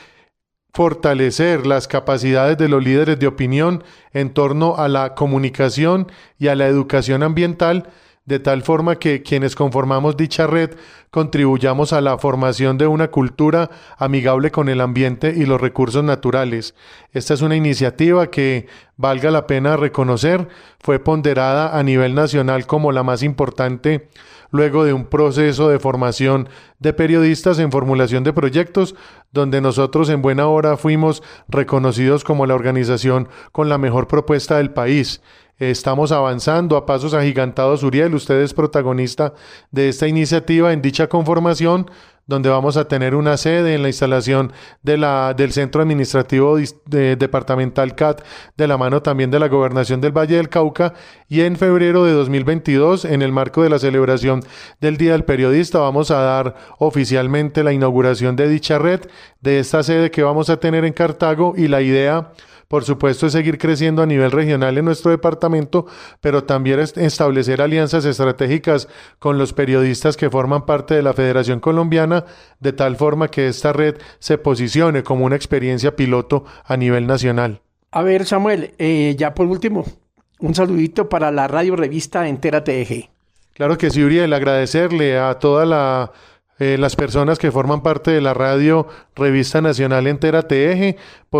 fortalecer las capacidades de los líderes de opinión en torno a la comunicación y a la educación ambiental de tal forma que quienes conformamos dicha red contribuyamos a la formación de una cultura amigable con el ambiente y los recursos naturales. Esta es una iniciativa que, valga la pena reconocer, fue ponderada a nivel nacional como la más importante luego de un proceso de formación de periodistas en formulación de proyectos, donde nosotros en buena hora fuimos reconocidos como la organización con la mejor propuesta del país. Estamos avanzando a pasos agigantados. Uriel, usted es protagonista de esta iniciativa en dicha conformación, donde vamos a tener una sede en la instalación de la, del Centro Administrativo Departamental CAT, de la mano también de la Gobernación del Valle del Cauca. Y en febrero de 2022, en el marco de la celebración del Día del Periodista, vamos a dar oficialmente la inauguración de dicha red, de esta sede que vamos a tener en Cartago y la idea por supuesto, es seguir creciendo a nivel regional en nuestro departamento, pero también establecer alianzas estratégicas con los periodistas que forman parte de la Federación Colombiana, de tal forma que esta red se posicione como una experiencia piloto a nivel nacional. A ver, Samuel, eh, ya por último, un saludito para la radio revista Entera TG. Claro que sí, Uriel, agradecerle a toda la eh, las personas que forman parte de la radio Revista Nacional Entera TEG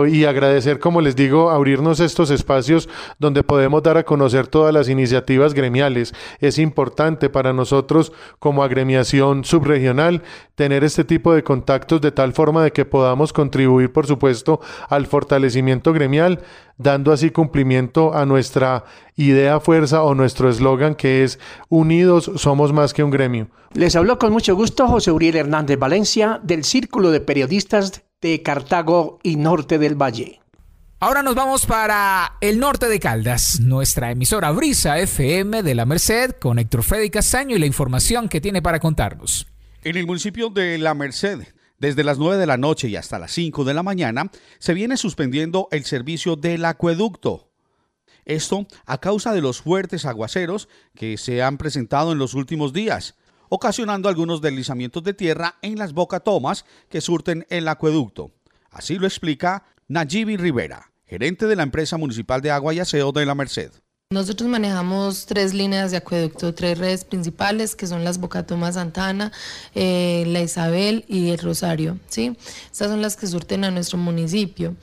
y agradecer, como les digo, abrirnos estos espacios donde podemos dar a conocer todas las iniciativas gremiales. Es importante para nosotros como agremiación subregional tener este tipo de contactos de tal forma de que podamos contribuir, por supuesto, al fortalecimiento gremial, dando así cumplimiento a nuestra idea fuerza o nuestro eslogan que es Unidos somos más que un gremio. Les habló con mucho gusto José Uriel Hernández Valencia del Círculo de Periodistas de Cartago y Norte del Valle. Ahora nos vamos para el norte de Caldas, nuestra emisora Brisa FM de la Merced con Héctor Freddy Castaño y la información que tiene para contarnos. En el municipio de La Merced, desde las 9 de la noche y hasta las 5 de la mañana, se viene suspendiendo el servicio del acueducto. Esto a causa de los fuertes aguaceros que se han presentado en los últimos días, ocasionando algunos deslizamientos de tierra en las bocatomas que surten el acueducto. Así lo explica Nayibi Rivera, gerente de la empresa municipal de agua y aseo de la Merced. Nosotros manejamos tres líneas de acueducto, tres redes principales que son las Bocatoma Santana, eh, la Isabel y el Rosario. ¿sí? Estas son las que surten a nuestro municipio.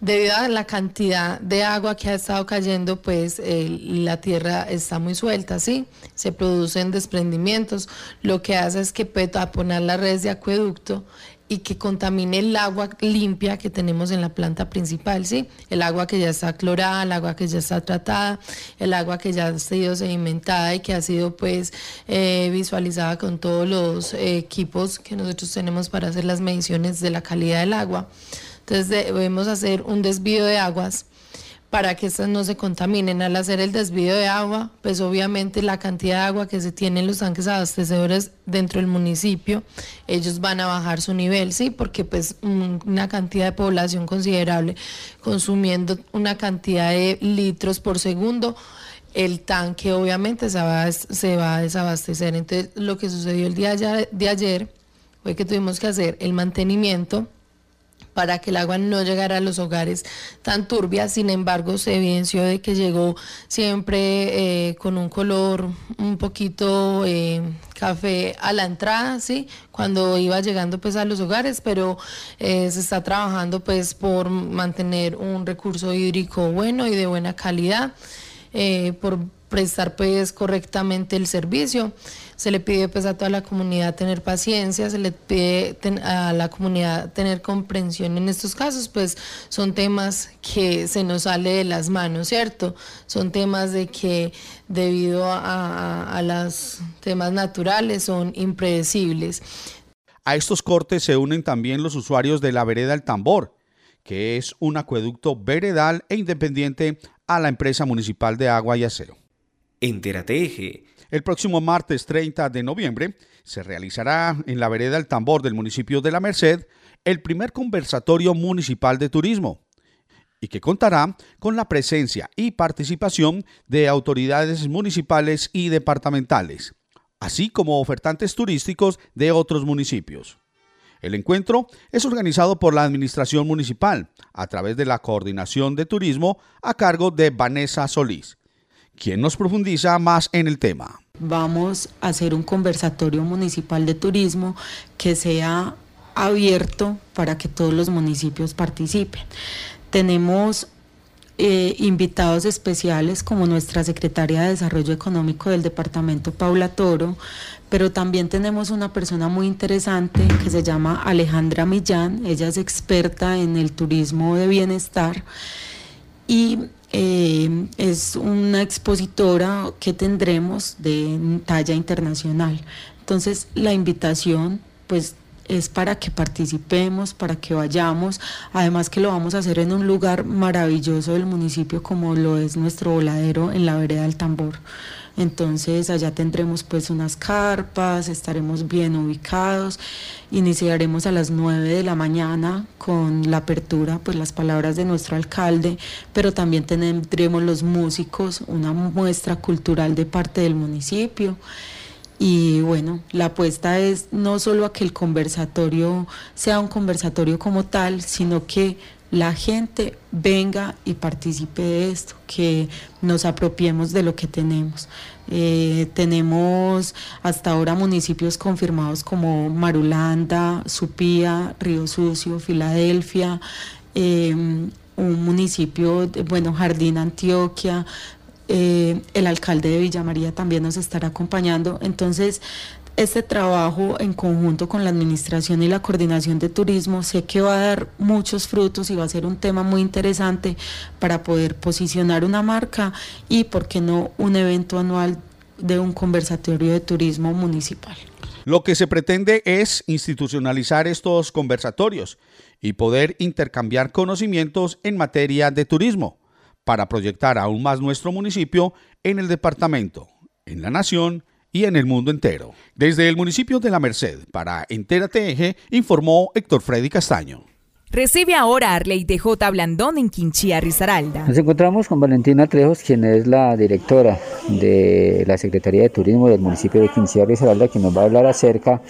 Debido a la cantidad de agua que ha estado cayendo, pues la tierra está muy suelta, ¿sí? Se producen desprendimientos. Lo que hace es que puede poner las redes de acueducto y que contamine el agua limpia que tenemos en la planta principal, ¿sí? El agua que ya está clorada, el agua que ya está tratada, el agua que ya ha sido sedimentada y que ha sido pues eh, visualizada con todos los eh, equipos que nosotros tenemos para hacer las mediciones de la calidad del agua. Entonces debemos hacer un desvío de aguas para que estas no se contaminen. Al hacer el desvío de agua, pues obviamente la cantidad de agua que se tiene en los tanques abastecedores dentro del municipio, ellos van a bajar su nivel, ¿sí? Porque pues una cantidad de población considerable consumiendo una cantidad de litros por segundo, el tanque obviamente se va, se va a desabastecer. Entonces lo que sucedió el día de ayer fue que tuvimos que hacer el mantenimiento para que el agua no llegara a los hogares tan turbias. Sin embargo, se evidenció de que llegó siempre eh, con un color un poquito eh, café a la entrada, ¿sí? Cuando iba llegando pues a los hogares, pero eh, se está trabajando pues por mantener un recurso hídrico bueno y de buena calidad, por prestar pues correctamente el servicio. Se le pide pues a toda la comunidad tener paciencia, se le pide a la comunidad tener comprensión en estos casos, pues son temas que se nos sale de las manos, ¿cierto? Son temas de que debido a, a los temas naturales son impredecibles. A estos cortes se unen también los usuarios de la vereda El Tambor, que es un acueducto veredal e independiente a la empresa municipal de agua y aseo. Entérate Eje. El próximo martes 30 de noviembre se realizará en la vereda El Tambor del municipio de La Merced el primer conversatorio municipal de turismo y que contará con la presencia y participación de autoridades municipales y departamentales, así como ofertantes turísticos de otros municipios. El encuentro es organizado por la Administración Municipal a través de la Coordinación de Turismo a cargo de Vanessa Solís quien nos profundiza más en el tema. Vamos a hacer un conversatorio municipal de turismo que sea abierto para que todos los municipios participen. Tenemos eh, invitados especiales como nuestra secretaria de Desarrollo Económico del departamento, Paula Toro, pero también tenemos una persona muy interesante que se llama Alejandra Millán, ella es experta en el turismo de bienestar y eh, es una expositora que tendremos de talla internacional. Entonces la invitación pues es para que participemos, para que vayamos, además que lo vamos a hacer en un lugar maravilloso del municipio como lo es nuestro voladero en la vereda del tambor. Entonces allá tendremos pues unas carpas, estaremos bien ubicados, iniciaremos a las 9 de la mañana con la apertura, pues las palabras de nuestro alcalde, pero también tendremos los músicos, una muestra cultural de parte del municipio. Y bueno, la apuesta es no solo a que el conversatorio sea un conversatorio como tal, sino que la gente venga y participe de esto, que nos apropiemos de lo que tenemos. Eh, tenemos hasta ahora municipios confirmados como Marulanda, Supía, Río Sucio, Filadelfia, em, un municipio, bueno, Jardín Antioquia, eh, el alcalde de Villa María también nos estará acompañando. Entonces, este trabajo en conjunto con la administración y la coordinación de turismo sé que va a dar muchos frutos y va a ser un tema muy interesante para poder posicionar una marca y, por qué no, un evento anual de un conversatorio de turismo municipal. Lo que se pretende es institucionalizar estos conversatorios y poder intercambiar conocimientos en materia de turismo para proyectar aún más nuestro municipio en el departamento, en la nación y en el mundo entero. Desde el municipio de La Merced, para Entérate Eje, informó Héctor Freddy Castaño. Recibe ahora a Arley DJ Blandón en Quinchía, Risaralda. Nos encontramos con Valentina Trejos, quien es la directora de la Secretaría de Turismo del municipio de Quinchía, Risaralda, quien nos va a hablar acerca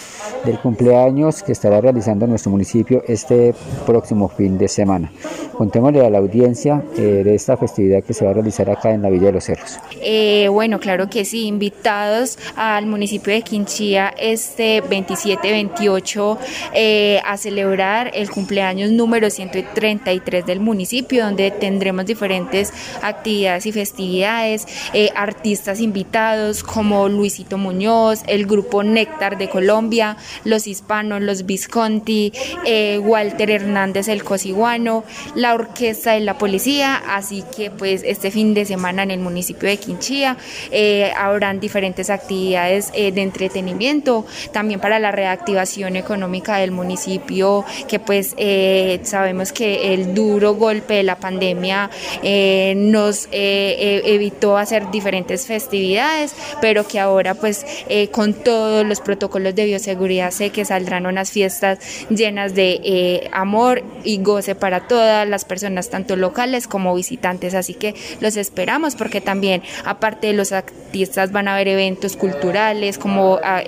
del cumpleaños que estará realizando nuestro municipio este próximo fin de semana. Contémosle a la audiencia eh, de esta festividad que se va a realizar acá en la Villa de los Cerros. Eh, bueno, claro que sí, invitados al municipio de Quinchía este 27-28 eh, a celebrar el cumpleaños número 133 del municipio, donde tendremos diferentes actividades y festividades, eh, artistas invitados como Luisito Muñoz, el grupo Néctar de Colombia, los hispanos, los Visconti, eh, Walter Hernández el Cosiguano, la orquesta de la policía, así que pues este fin de semana en el municipio de Quinchía eh, habrán diferentes actividades de entretenimiento, también para la reactivación económica del municipio, que pues eh, sabemos que el duro golpe de la pandemia eh, nos eh, evitó hacer diferentes festividades, pero que ahora pues con todos los protocolos de bioseguridad sé que saldrán unas fiestas llenas de amor y goce para todas las personas, tanto locales como visitantes. Así que los esperamos porque también aparte de los artistas van a haber eventos culturales como ah,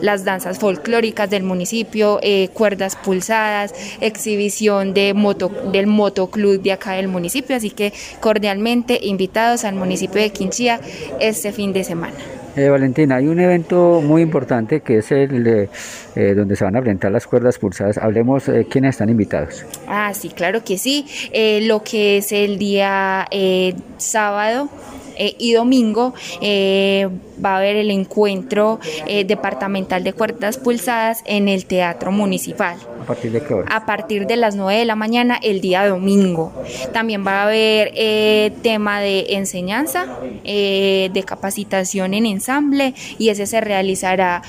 las danzas folclóricas del municipio, cuerdas pulsadas, exhibiciones división de moto, del motoclub de acá del municipio, así que cordialmente invitados al municipio de Quinchía este fin de semana. Eh, Valentina, hay un evento muy importante que es el eh, donde se van a presentar las cuerdas pulsadas. Hablemos eh, quiénes están invitados. Ah, sí, claro que sí. Eh, lo que es el día sábado y domingo va a haber el encuentro departamental de cuerdas pulsadas en el Teatro Municipal. ¿A partir de qué hora? A partir de las 9 de la mañana el día domingo. También va a haber eh, tema de enseñanza, eh, de capacitación en ensamble y ese se realizará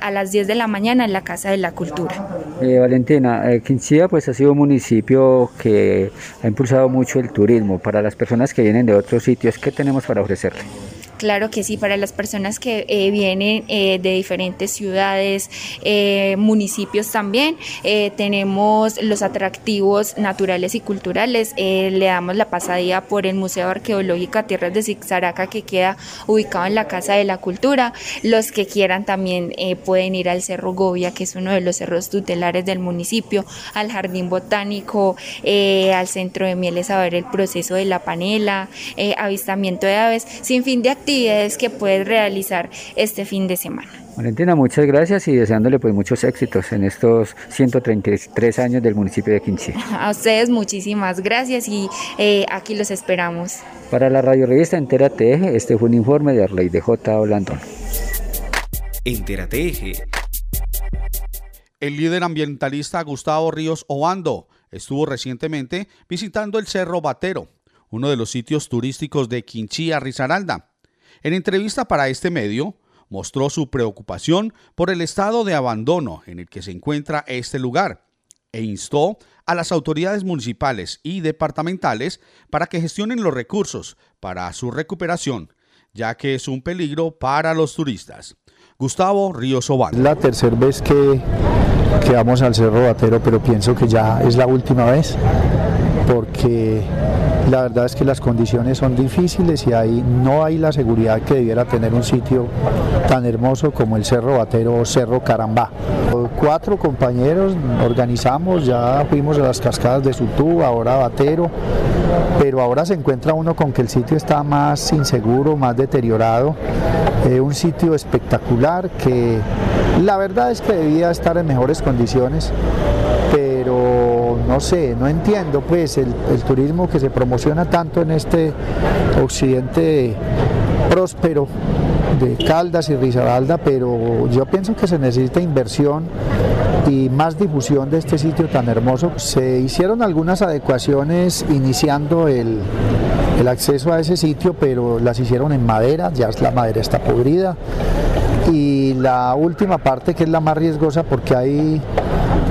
a las 10 de la mañana en la Casa de la Cultura. Eh, Valentina, Quinchía pues ha sido un municipio que ha impulsado mucho el turismo. Para las personas que vienen de otros sitios, ¿qué tenemos para ofrecerle? Claro que sí, para las personas que eh, vienen eh, de diferentes ciudades, eh, municipios también, tenemos los atractivos naturales y culturales. le damos la pasadía por el Museo Arqueológico Tierras de Zixaraca que queda ubicado en la Casa de la Cultura. Los que quieran también pueden ir al Cerro Govia, que es uno de los cerros tutelares del municipio, al Jardín Botánico, al Centro de Mieles a ver el proceso de la panela, avistamiento de aves, sin fin de actividades actividades que puedes realizar este fin de semana. Valentina, muchas gracias y deseándole pues muchos éxitos en estos 133 años del municipio de Quinchí. A ustedes muchísimas gracias y eh, aquí los esperamos. Para la radio revista Entérate Eje, este fue un informe de Arley de J. Blandón. Entérate Eje. El líder ambientalista Gustavo Ríos Obando estuvo recientemente visitando el Cerro Batero, uno de los sitios turísticos de Quinchía, Risaralda. En entrevista para este medio, mostró su preocupación por el estado de abandono en el que se encuentra este lugar e instó a las autoridades municipales y departamentales para que gestionen los recursos para su recuperación, ya que es un peligro para los turistas. Gustavo Ríos Obando. La tercera vez que, que vamos al Cerro Batero, pero pienso que ya es la última vez, porque la verdad es que las condiciones son difíciles y ahí no hay la seguridad que debiera tener un sitio tan hermoso como el Cerro Batero o Cerro Carambá. Cuatro compañeros organizamos, ya fuimos a las cascadas de Sutú, ahora Batero, pero ahora se encuentra uno con que el sitio está más inseguro, más deteriorado, eh, un sitio espectacular que la verdad es que debía estar en mejores condiciones, no sé, no entiendo pues el, turismo que se promociona tanto en este occidente próspero de Caldas y Risaralda, pero yo pienso que se necesita inversión y más difusión de este sitio tan hermoso. Se hicieron algunas adecuaciones iniciando el, el acceso a ese sitio, pero las hicieron en madera, ya la madera está podrida. Y la última parte que es la más riesgosa porque hay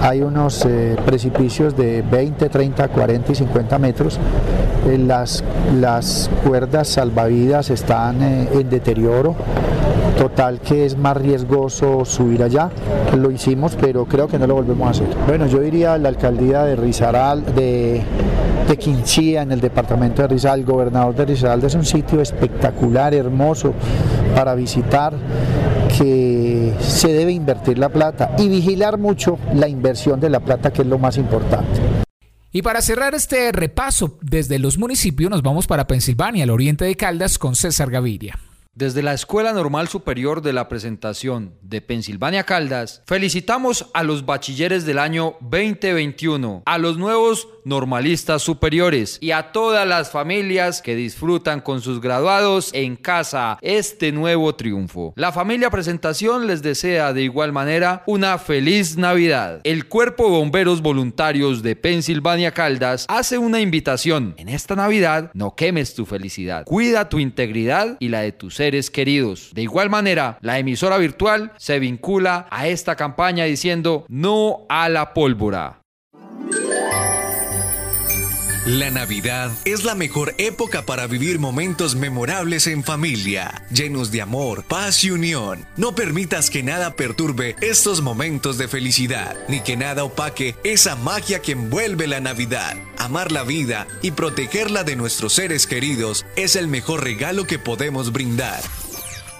hay unos eh, precipicios de 20, 30, 40 y 50 metros eh, las, las cuerdas salvavidas están eh, en deterioro, total que es más riesgoso subir allá. Lo hicimos, pero creo que no lo volvemos a hacer. Bueno, yo diría la alcaldía de Rizaral, de, Quinchía, en el departamento de Rizal, el gobernador de Risaralda es un sitio espectacular, hermoso para visitar que se debe invertir la plata y vigilar mucho la inversión de la plata, que es lo más importante. Y para cerrar este repaso desde los municipios nos vamos para Pensilvania, al oriente de Caldas, con César Gaviria. Desde la Escuela Normal Superior de la Presentación de Pensilvania Caldas, felicitamos a los bachilleres del año 2021, a los nuevos normalistas superiores y a todas las familias que disfrutan con sus graduados en casa este nuevo triunfo. La familia Presentación les desea de igual manera una feliz Navidad. El Cuerpo de Bomberos Voluntarios de Pensilvania Caldas hace una invitación. En esta Navidad no quemes tu felicidad. Cuida tu integridad y la de tus seres queridos. De igual manera, la emisora virtual se vincula a esta campaña diciendo no a la pólvora. La Navidad es la mejor época para vivir momentos memorables en familia, llenos de amor, paz y unión. No permitas que nada perturbe estos momentos de felicidad, ni que nada opaque esa magia que envuelve la Navidad. Amar la vida y protegerla de nuestros seres queridos es el mejor regalo que podemos brindar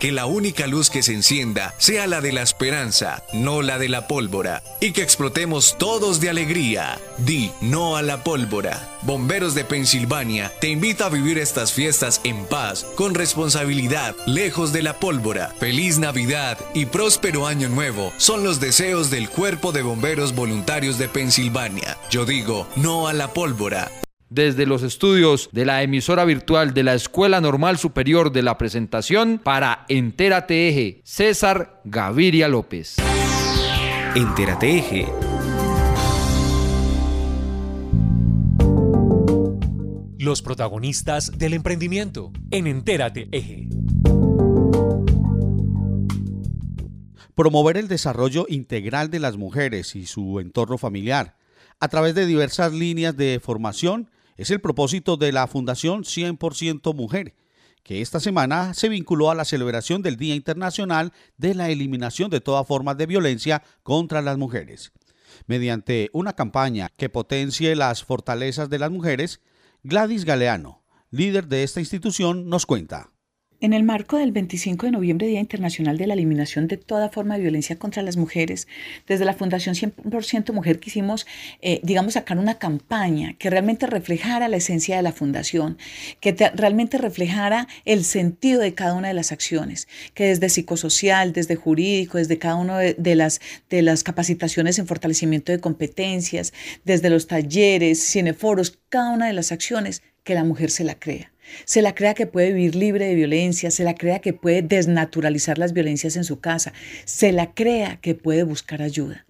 que la única luz que se encienda sea la de la esperanza, no la de la pólvora, y que explotemos todos de alegría. Di no a la pólvora. Bomberos de Pensilvania te invita a vivir estas fiestas en paz, con responsabilidad, lejos de la pólvora. Feliz Navidad y próspero año nuevo son los deseos del Cuerpo de Bomberos Voluntarios de Pensilvania. Yo digo no a la pólvora desde los estudios de la emisora virtual de la Escuela Normal Superior de la Presentación para Entérate Eje, César Gaviria López. Entérate Eje. Los protagonistas del emprendimiento en Entérate Eje. Promover el desarrollo integral de las mujeres y su entorno familiar a través de diversas líneas de formación es el propósito de la Fundación 100% Mujer, que esta semana se vinculó a la celebración del Día Internacional de la Eliminación de toda forma de violencia contra las mujeres. Mediante una campaña que potencie las fortalezas de las mujeres, Gladys Galeano, líder de esta institución, nos cuenta. En el marco del 25 de noviembre, Día Internacional de la Eliminación de toda forma de violencia contra las mujeres, desde la Fundación 100% Mujer quisimos, eh, digamos, sacar una campaña que realmente reflejara la esencia de la Fundación, que realmente reflejara el sentido de cada una de las acciones, que desde psicosocial, desde jurídico, desde cada una de, las, de las capacitaciones en fortalecimiento de competencias, desde los talleres, cineforos, cada una de las acciones, que la mujer se la crea se la crea que puede vivir libre de violencia, se la crea que puede desnaturalizar las violencias en su casa, se la crea que puede buscar ayuda.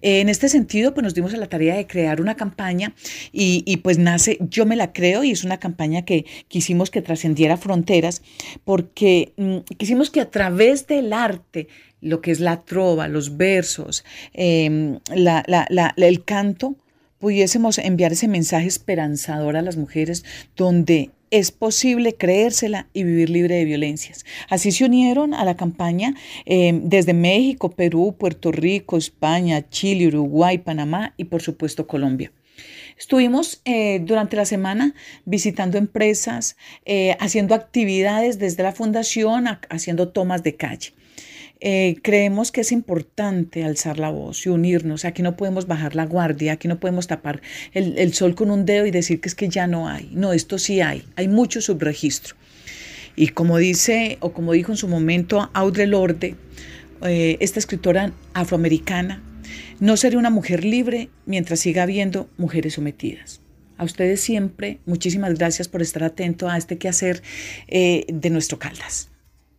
En este sentido, pues nos dimos a la tarea de crear una campaña y, pues nace, yo me la creo y es una campaña que quisimos que trascendiera fronteras porque mm, quisimos que a través del arte, lo que es la trova, los versos, em, el canto, pudiésemos enviar ese mensaje esperanzador a las mujeres donde es posible creérsela y vivir libre de violencias. Así se unieron a la campaña eh, desde México, Perú, Puerto Rico, España, Chile, Uruguay, Panamá y por supuesto Colombia. Estuvimos eh, durante la semana visitando empresas, eh, haciendo actividades desde la fundación, haciendo tomas de calle. Eh, creemos que es importante alzar la voz y unirnos. Aquí no podemos bajar la guardia, aquí no podemos tapar el, sol con un dedo y decir que es que ya no hay. No, esto sí hay, hay mucho subregistro. Y como dice, o como dijo en su momento Audre Lorde, eh, esta escritora afroamericana, no seré una mujer libre mientras siga habiendo mujeres sometidas. A ustedes siempre, muchísimas gracias por estar atento a este quehacer eh, de nuestro Caldas.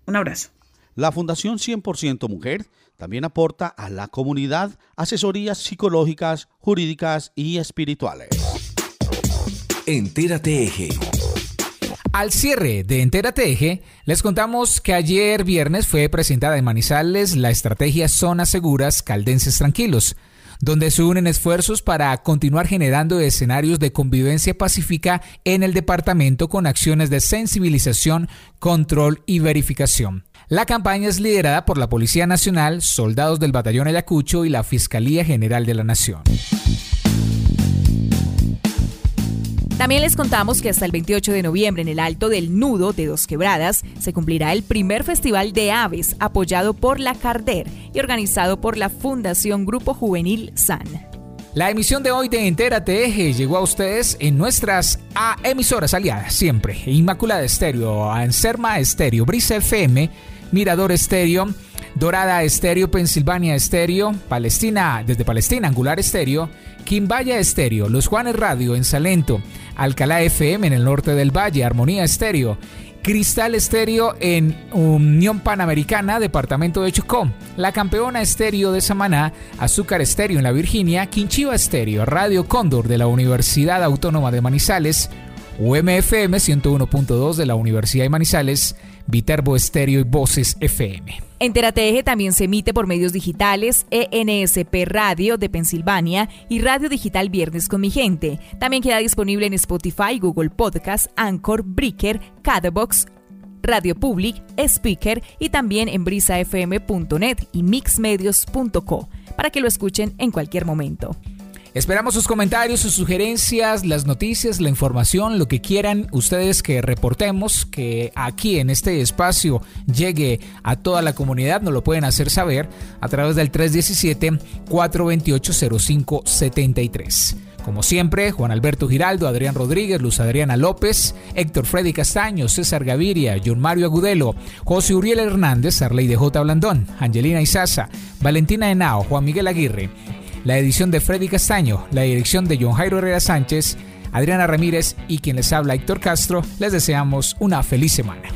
Un abrazo. La Fundación 100% Mujer también aporta a la comunidad asesorías psicológicas, jurídicas y espirituales. Entérate Eje. Al cierre de Entérate Eje, les contamos que ayer viernes fue presentada en Manizales la estrategia Zonas Seguras Caldenses Tranquilos donde se unen esfuerzos para continuar generando escenarios de convivencia pacífica en el departamento con acciones de sensibilización, control y verificación. La campaña es liderada por la Policía Nacional, soldados del Batallón Ayacucho y la Fiscalía General de la Nación. También les contamos que hasta el 28 de noviembre en el Alto del Nudo de Dos Quebradas se cumplirá el primer Festival de Aves apoyado por la Carder y organizado por la Fundación Grupo Juvenil SAN. La emisión de hoy de Entera Eje llegó a ustedes en nuestras a emisoras aliadas siempre. Inmaculada Estéreo, Anserma Estéreo, Brisa FM, Mirador Estéreo, Dorada Estéreo, Pensilvania Estéreo, Palestina, desde Palestina, Angular Estéreo, Quimbaya Estéreo, Los Juanes Radio en Salento, Alcalá FM en el norte del Valle, Armonía Estéreo, Cristal Estéreo en Unión Panamericana, Departamento de Chocó, La Campeona Estéreo de Samaná, Azúcar Estéreo en la Virginia, Quinchiva Estéreo, Radio Cóndor de la Universidad Autónoma de Manizales, UMFM 101.2 de la Universidad de Manizales, Viterbo Estéreo y Voces FM. Entérate también se emite por medios digitales, ENSP Radio de Pensilvania y Radio Digital Viernes con mi gente. También queda disponible en Spotify, Google Podcast, Anchor, Breaker, Cadabox, Radio Public, Speaker y también en brisafm.net y mixmedios.co para que lo escuchen en cualquier momento. Esperamos sus comentarios, sus sugerencias, las noticias, la información, lo que quieran ustedes que reportemos, que aquí en este espacio llegue a toda la comunidad, nos lo pueden hacer saber a través del 317-428-0573. Como siempre, Juan Alberto Giraldo, Adrián Rodríguez, Luz Adriana López, Héctor Freddy Castaño, César Gaviria, John Mario Agudelo, José Uriel Hernández, Arley de J. Blandón, Angelina Isaza, Valentina Henao, Juan Miguel Aguirre, la edición de Freddy Castaño, la dirección de John Jairo Herrera Sánchez, Adriana Ramírez y quien les habla Héctor Castro, les deseamos una feliz semana.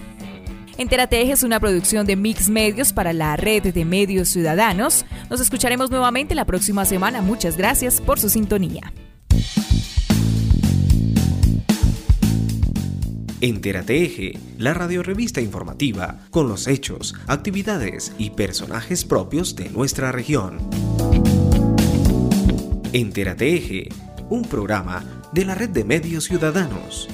Entérate es una producción de Mix Medios para la red de medios ciudadanos. Nos escucharemos nuevamente la próxima semana. Muchas gracias por su sintonía. Entérate Eje, la radiorevista informativa con los hechos, actividades y personajes propios de nuestra región. Entérate Eje, un programa de la red de medios ciudadanos.